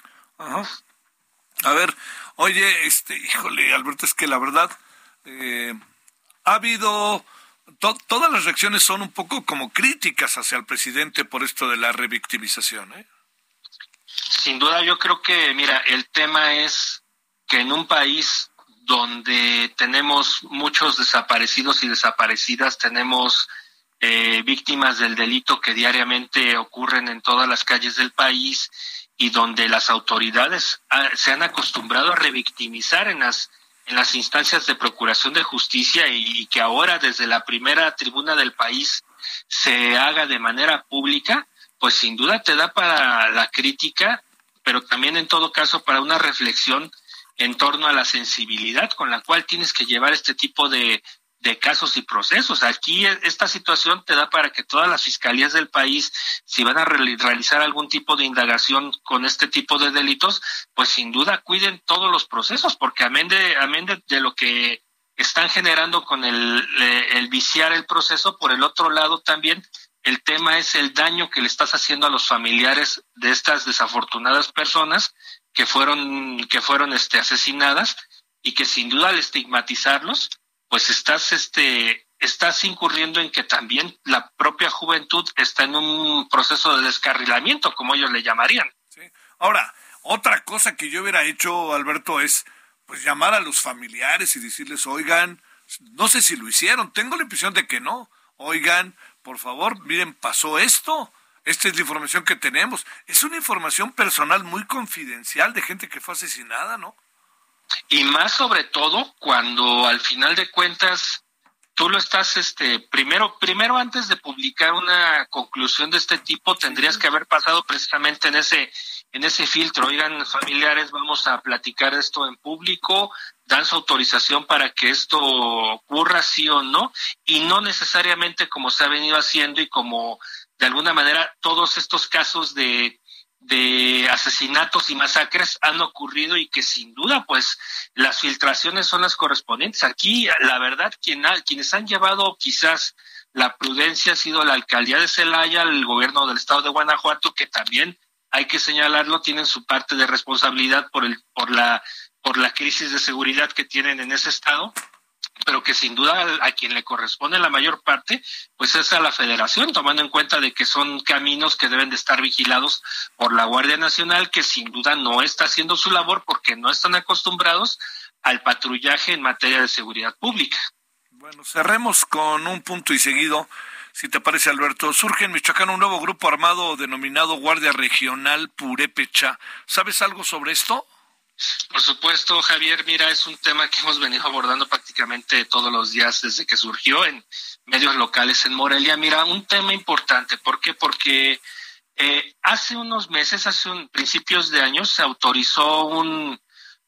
A ver, oye, este, híjole, Alberto, es que la verdad, eh, ha habido todas las reacciones son un poco como críticas hacia el presidente por esto de la revictimización. ¿eh? Sin duda yo creo que, mira, el tema es que en un país donde tenemos muchos desaparecidos y desaparecidas, tenemos eh, víctimas del delito que diariamente ocurren en todas las calles del país y donde las autoridades ah, se han acostumbrado a revictimizar en las en las instancias de procuración de justicia y, que ahora desde la primera tribuna del país se haga de manera pública, pues sin duda te da para la crítica, pero también en todo caso para una reflexión en torno a la sensibilidad con la cual tienes que llevar este tipo de, de casos y procesos. Aquí e, esta situación te da para que todas las fiscalías del país, si van a realizar algún tipo de indagación con este tipo de delitos, pues sin duda cuiden todos los procesos, porque amén de, amén de, lo que están generando con el, el viciar el proceso, por el otro lado también el tema es el daño que le estás haciendo a los familiares de estas desafortunadas personas que fueron que fueron este asesinadas y que sin duda al estigmatizarlos pues estás este estás incurriendo en que también la propia juventud está en un proceso de descarrilamiento, como ellos le llamarían. Ahora, otra cosa que yo hubiera hecho, Alberto, es pues llamar a los familiares y decirles, oigan, no sé si lo hicieron, tengo la impresión de que no, oigan, por favor, miren, pasó esto, esta es la información que tenemos, es una información personal muy confidencial de gente que fue asesinada, ¿no? Y más sobre todo cuando al final de cuentas tú lo estás, este, primero, primero antes de publicar una conclusión de este tipo, tendrías que haber pasado precisamente en ese, en ese filtro. Oigan, familiares, vamos a platicar esto en público, dan su autorización para que esto ocurra, sí o no, y no necesariamente como se ha venido haciendo y como de alguna manera todos estos casos de de asesinatos y masacres han ocurrido y que sin duda pues las filtraciones son las correspondientes. Aquí la verdad quien quienes han llevado quizás la prudencia ha sido la alcaldía de Celaya, el gobierno del estado de Guanajuato que también hay que señalarlo tienen su parte de responsabilidad por el por la por la crisis de seguridad que tienen en ese estado pero que sin duda a quien le corresponde la mayor parte, pues es a la federación, tomando en cuenta de que son caminos que deben de estar vigilados por la Guardia Nacional, que sin duda no está haciendo su labor porque no están acostumbrados al patrullaje en materia de seguridad pública. Bueno, cerremos con un punto y seguido. Si te parece, Alberto, surge en Michoacán un nuevo grupo armado denominado Guardia Regional Purépecha. ¿Sabes algo sobre esto? Por supuesto, Javier, mira, es un tema que hemos venido abordando prácticamente todos los días desde que surgió en medios locales en Morelia. Mira, un tema importante, ¿por qué? Porque eh, hace unos meses, hace un, principios de años, se autorizó un,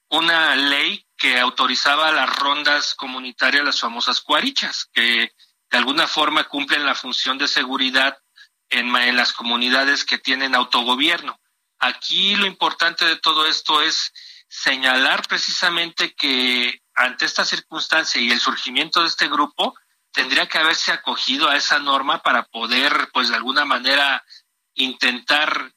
una ley que autorizaba las rondas comunitarias, las famosas cuarichas, que de alguna forma cumplen la función de seguridad en las comunidades que tienen autogobierno. Aquí lo importante de todo esto es señalar precisamente que ante esta circunstancia y el surgimiento de este grupo, tendría que haberse acogido a esa norma para poder, pues de alguna manera, intentar,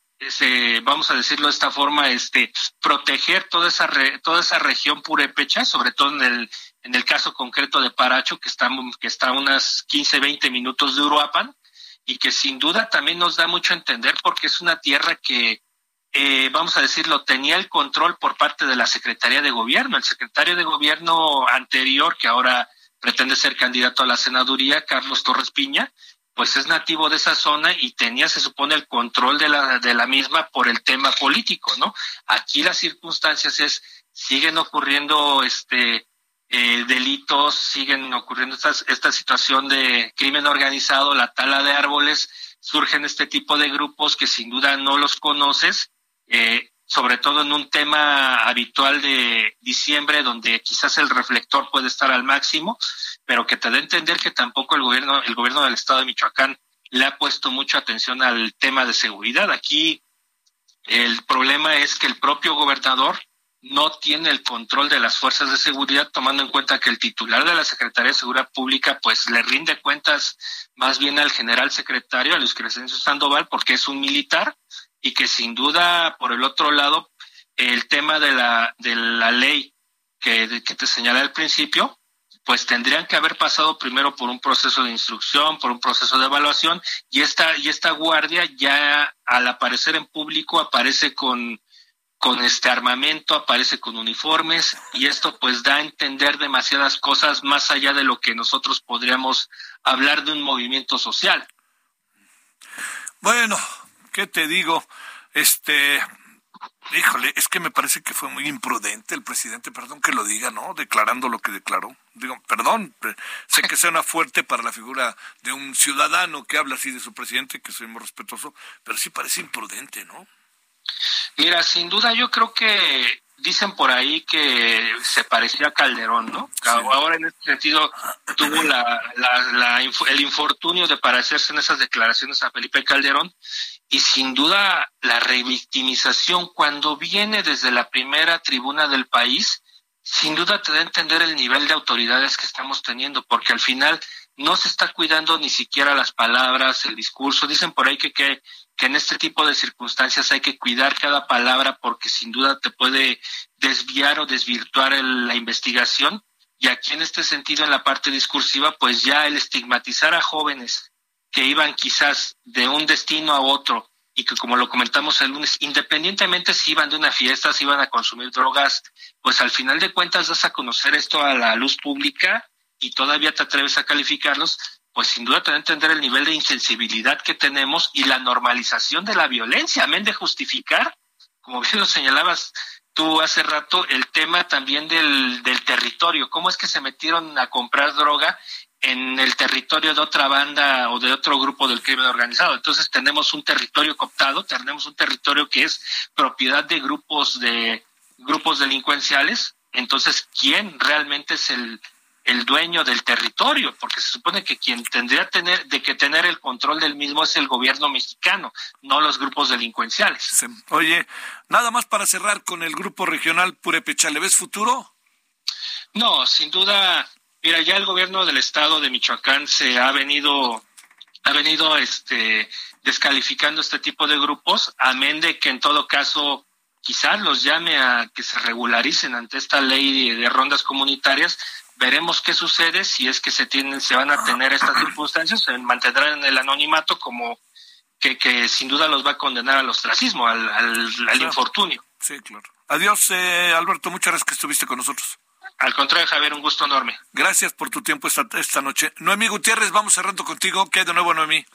vamos a decirlo de esta forma, este, proteger toda esa, toda esa región purépecha, sobre todo en el, en el caso concreto de Paracho, que está, que está a unas 15, 20 minutos de Uruapan, y que sin duda también nos da mucho a entender porque es una tierra que eh, vamos a decirlo, tenía el control por parte de la Secretaría de Gobierno. El secretario de Gobierno anterior, que ahora pretende ser candidato a la senaduría, Carlos Torres Piña, pues es nativo de esa zona y tenía, se supone, el control de la, de la misma por el tema político, ¿no? Aquí las circunstancias es, siguen ocurriendo este eh, delitos, siguen ocurriendo estas, esta situación de crimen organizado, la tala de árboles, surgen este tipo de grupos que sin duda no los conoces eh, sobre todo en un tema habitual de diciembre, donde quizás el reflector puede estar al máximo, pero que te da a entender que tampoco el gobierno, el gobierno del estado de Michoacán le ha puesto mucha atención al tema de seguridad. Aquí el problema es que el propio gobernador no tiene el control de las fuerzas de seguridad, tomando en cuenta que el titular de la Secretaría de Seguridad Pública, pues le rinde cuentas más bien al general secretario, a Luis Crescencio Sandoval, porque es un militar y que sin duda, por el otro lado, el tema de la, de la ley que, te señalé al principio, pues tendrían que haber pasado primero por un proceso de instrucción, por un proceso de evaluación, y esta, y esta guardia ya al aparecer en público aparece con, con este armamento, aparece con uniformes, y esto pues da a entender demasiadas cosas más allá de lo que nosotros podríamos hablar de un movimiento social. Bueno, ¿qué te digo? Este, híjole, es que me parece que fue muy imprudente el presidente, perdón que lo diga, ¿no? Declarando lo que declaró. Digo, perdón, sé que suena fuerte para la figura de un ciudadano que habla así de su presidente, que soy muy respetuoso, pero sí parece imprudente, ¿no? Mira, sin duda yo creo que dicen por ahí que se parecía a Calderón, ¿no? Ahora en este sentido tuvo la, la, el infortunio de parecerse en esas declaraciones a Felipe Calderón y sin duda la revictimización cuando viene desde la primera tribuna del país, sin duda te da a entender el nivel de autoridades que estamos teniendo, porque al final no se está cuidando ni siquiera las palabras, el discurso. Dicen por ahí que, que, en este tipo de circunstancias hay que cuidar cada palabra porque sin duda te puede desviar o desvirtuar la investigación. Y aquí en este sentido, en la parte discursiva, pues ya el estigmatizar a jóvenes que iban quizás de un destino a otro y que como lo comentamos el lunes, independientemente si iban de una fiesta, si iban a consumir drogas, pues al final de cuentas das a conocer esto a la luz pública y todavía te atreves a calificarlos, pues sin duda te que entender el nivel de insensibilidad que tenemos y la normalización de la violencia, amén de justificar, como bien lo señalabas tú hace rato, el tema también del, del territorio, cómo es que se metieron a comprar droga en el territorio de otra banda o de otro grupo del crimen organizado. Entonces tenemos un territorio cooptado, tenemos un territorio que es propiedad de grupos de grupos delincuenciales. Entonces, ¿quién realmente es el, el dueño del territorio? Porque se supone que quien tendría tener, de que tener el control del mismo es el gobierno mexicano, no los grupos delincuenciales. Oye, nada más para cerrar con el grupo regional Purepecha, ¿le ves futuro? No, sin duda Mira, ya el gobierno del estado de Michoacán se ha venido, ha venido este, descalificando este tipo de grupos, amén de que en todo caso quizás los llame a que se regularicen ante esta ley de, rondas comunitarias. Veremos qué sucede si es que se tienen, se van a tener estas circunstancias, se mantendrán en el anonimato como que, que sin duda los va a condenar al ostracismo, al, al, infortunio. Sí, claro. Adiós, eh, Alberto, muchas gracias que estuviste con nosotros. Al contrario, Javier, un gusto enorme. Gracias por tu tiempo esta, esta noche. Noemí Gutiérrez, vamos cerrando contigo. ¿Qué hay de nuevo, Noemí?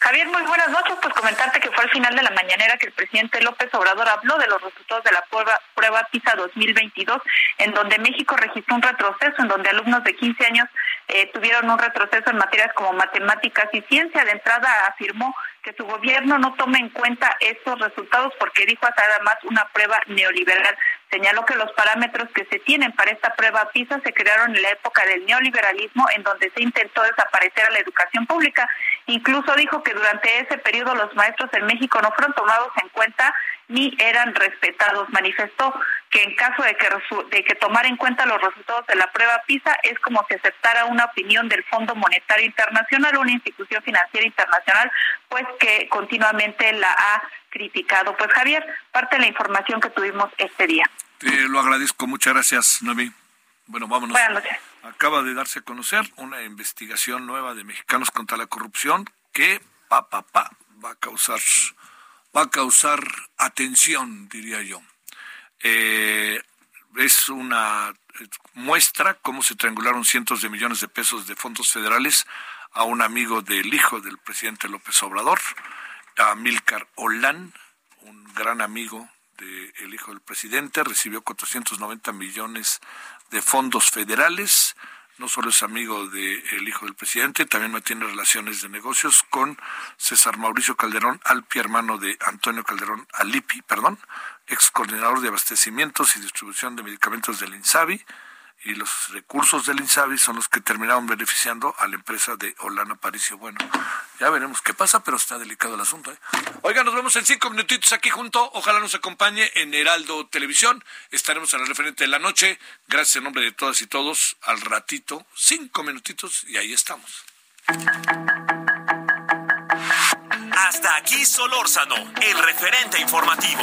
Javier, muy buenas noches. Pues comentarte que fue al final de la mañanera que el presidente López Obrador habló de los resultados de la prueba, prueba PISA 2022, en donde México registró un retroceso, en donde alumnos de 15 años eh, tuvieron un retroceso en materias como matemáticas y ciencia. De entrada afirmó que su gobierno no tome en cuenta estos resultados porque dijo hasta además una prueba neoliberal. Señaló que los parámetros que se tienen para esta prueba PISA se crearon en la época del neoliberalismo, en donde se intentó desaparecer a la educación pública. Incluso dijo que durante ese periodo los maestros en México no fueron tomados en cuenta ni eran respetados. Manifestó que en caso de que, de tomar en cuenta los resultados de la prueba PISA es como si aceptara una opinión del Fondo Monetario Internacional, una institución financiera internacional, pues que continuamente la ha criticado. Pues Javier, parte de la información que tuvimos este día. Te lo agradezco, muchas gracias, Noemí. Bueno, vámonos. Buenas noches. Acaba de darse a conocer una investigación nueva de mexicanos contra la corrupción que pa, pa, pa, va a causar va a causar atención, diría yo. Eh, es una muestra cómo se triangularon cientos de millones de pesos de fondos federales a un amigo del hijo del presidente López Obrador, a Milcar un gran amigo del hijo del presidente, recibió 490 millones de fondos federales. No solo es amigo del hijo del presidente, también mantiene relaciones de negocios con César Mauricio Calderón Alpi, hermano de Antonio Calderón Alipi, perdón, ex coordinador de abastecimientos y distribución de medicamentos del INSABI, y los recursos del INSABI son los que terminaron beneficiando a la empresa de Olana Paricio. Bueno, ya veremos qué pasa, pero está delicado el asunto. ¿eh? Oiga, nos vemos en cinco minutitos aquí junto. Ojalá nos acompañe en Heraldo Televisión. Estaremos en el referente de la noche. Gracias en nombre de todas y todos. Al ratito, cinco minutitos y ahí estamos. Hasta aquí Solórzano, el referente informativo.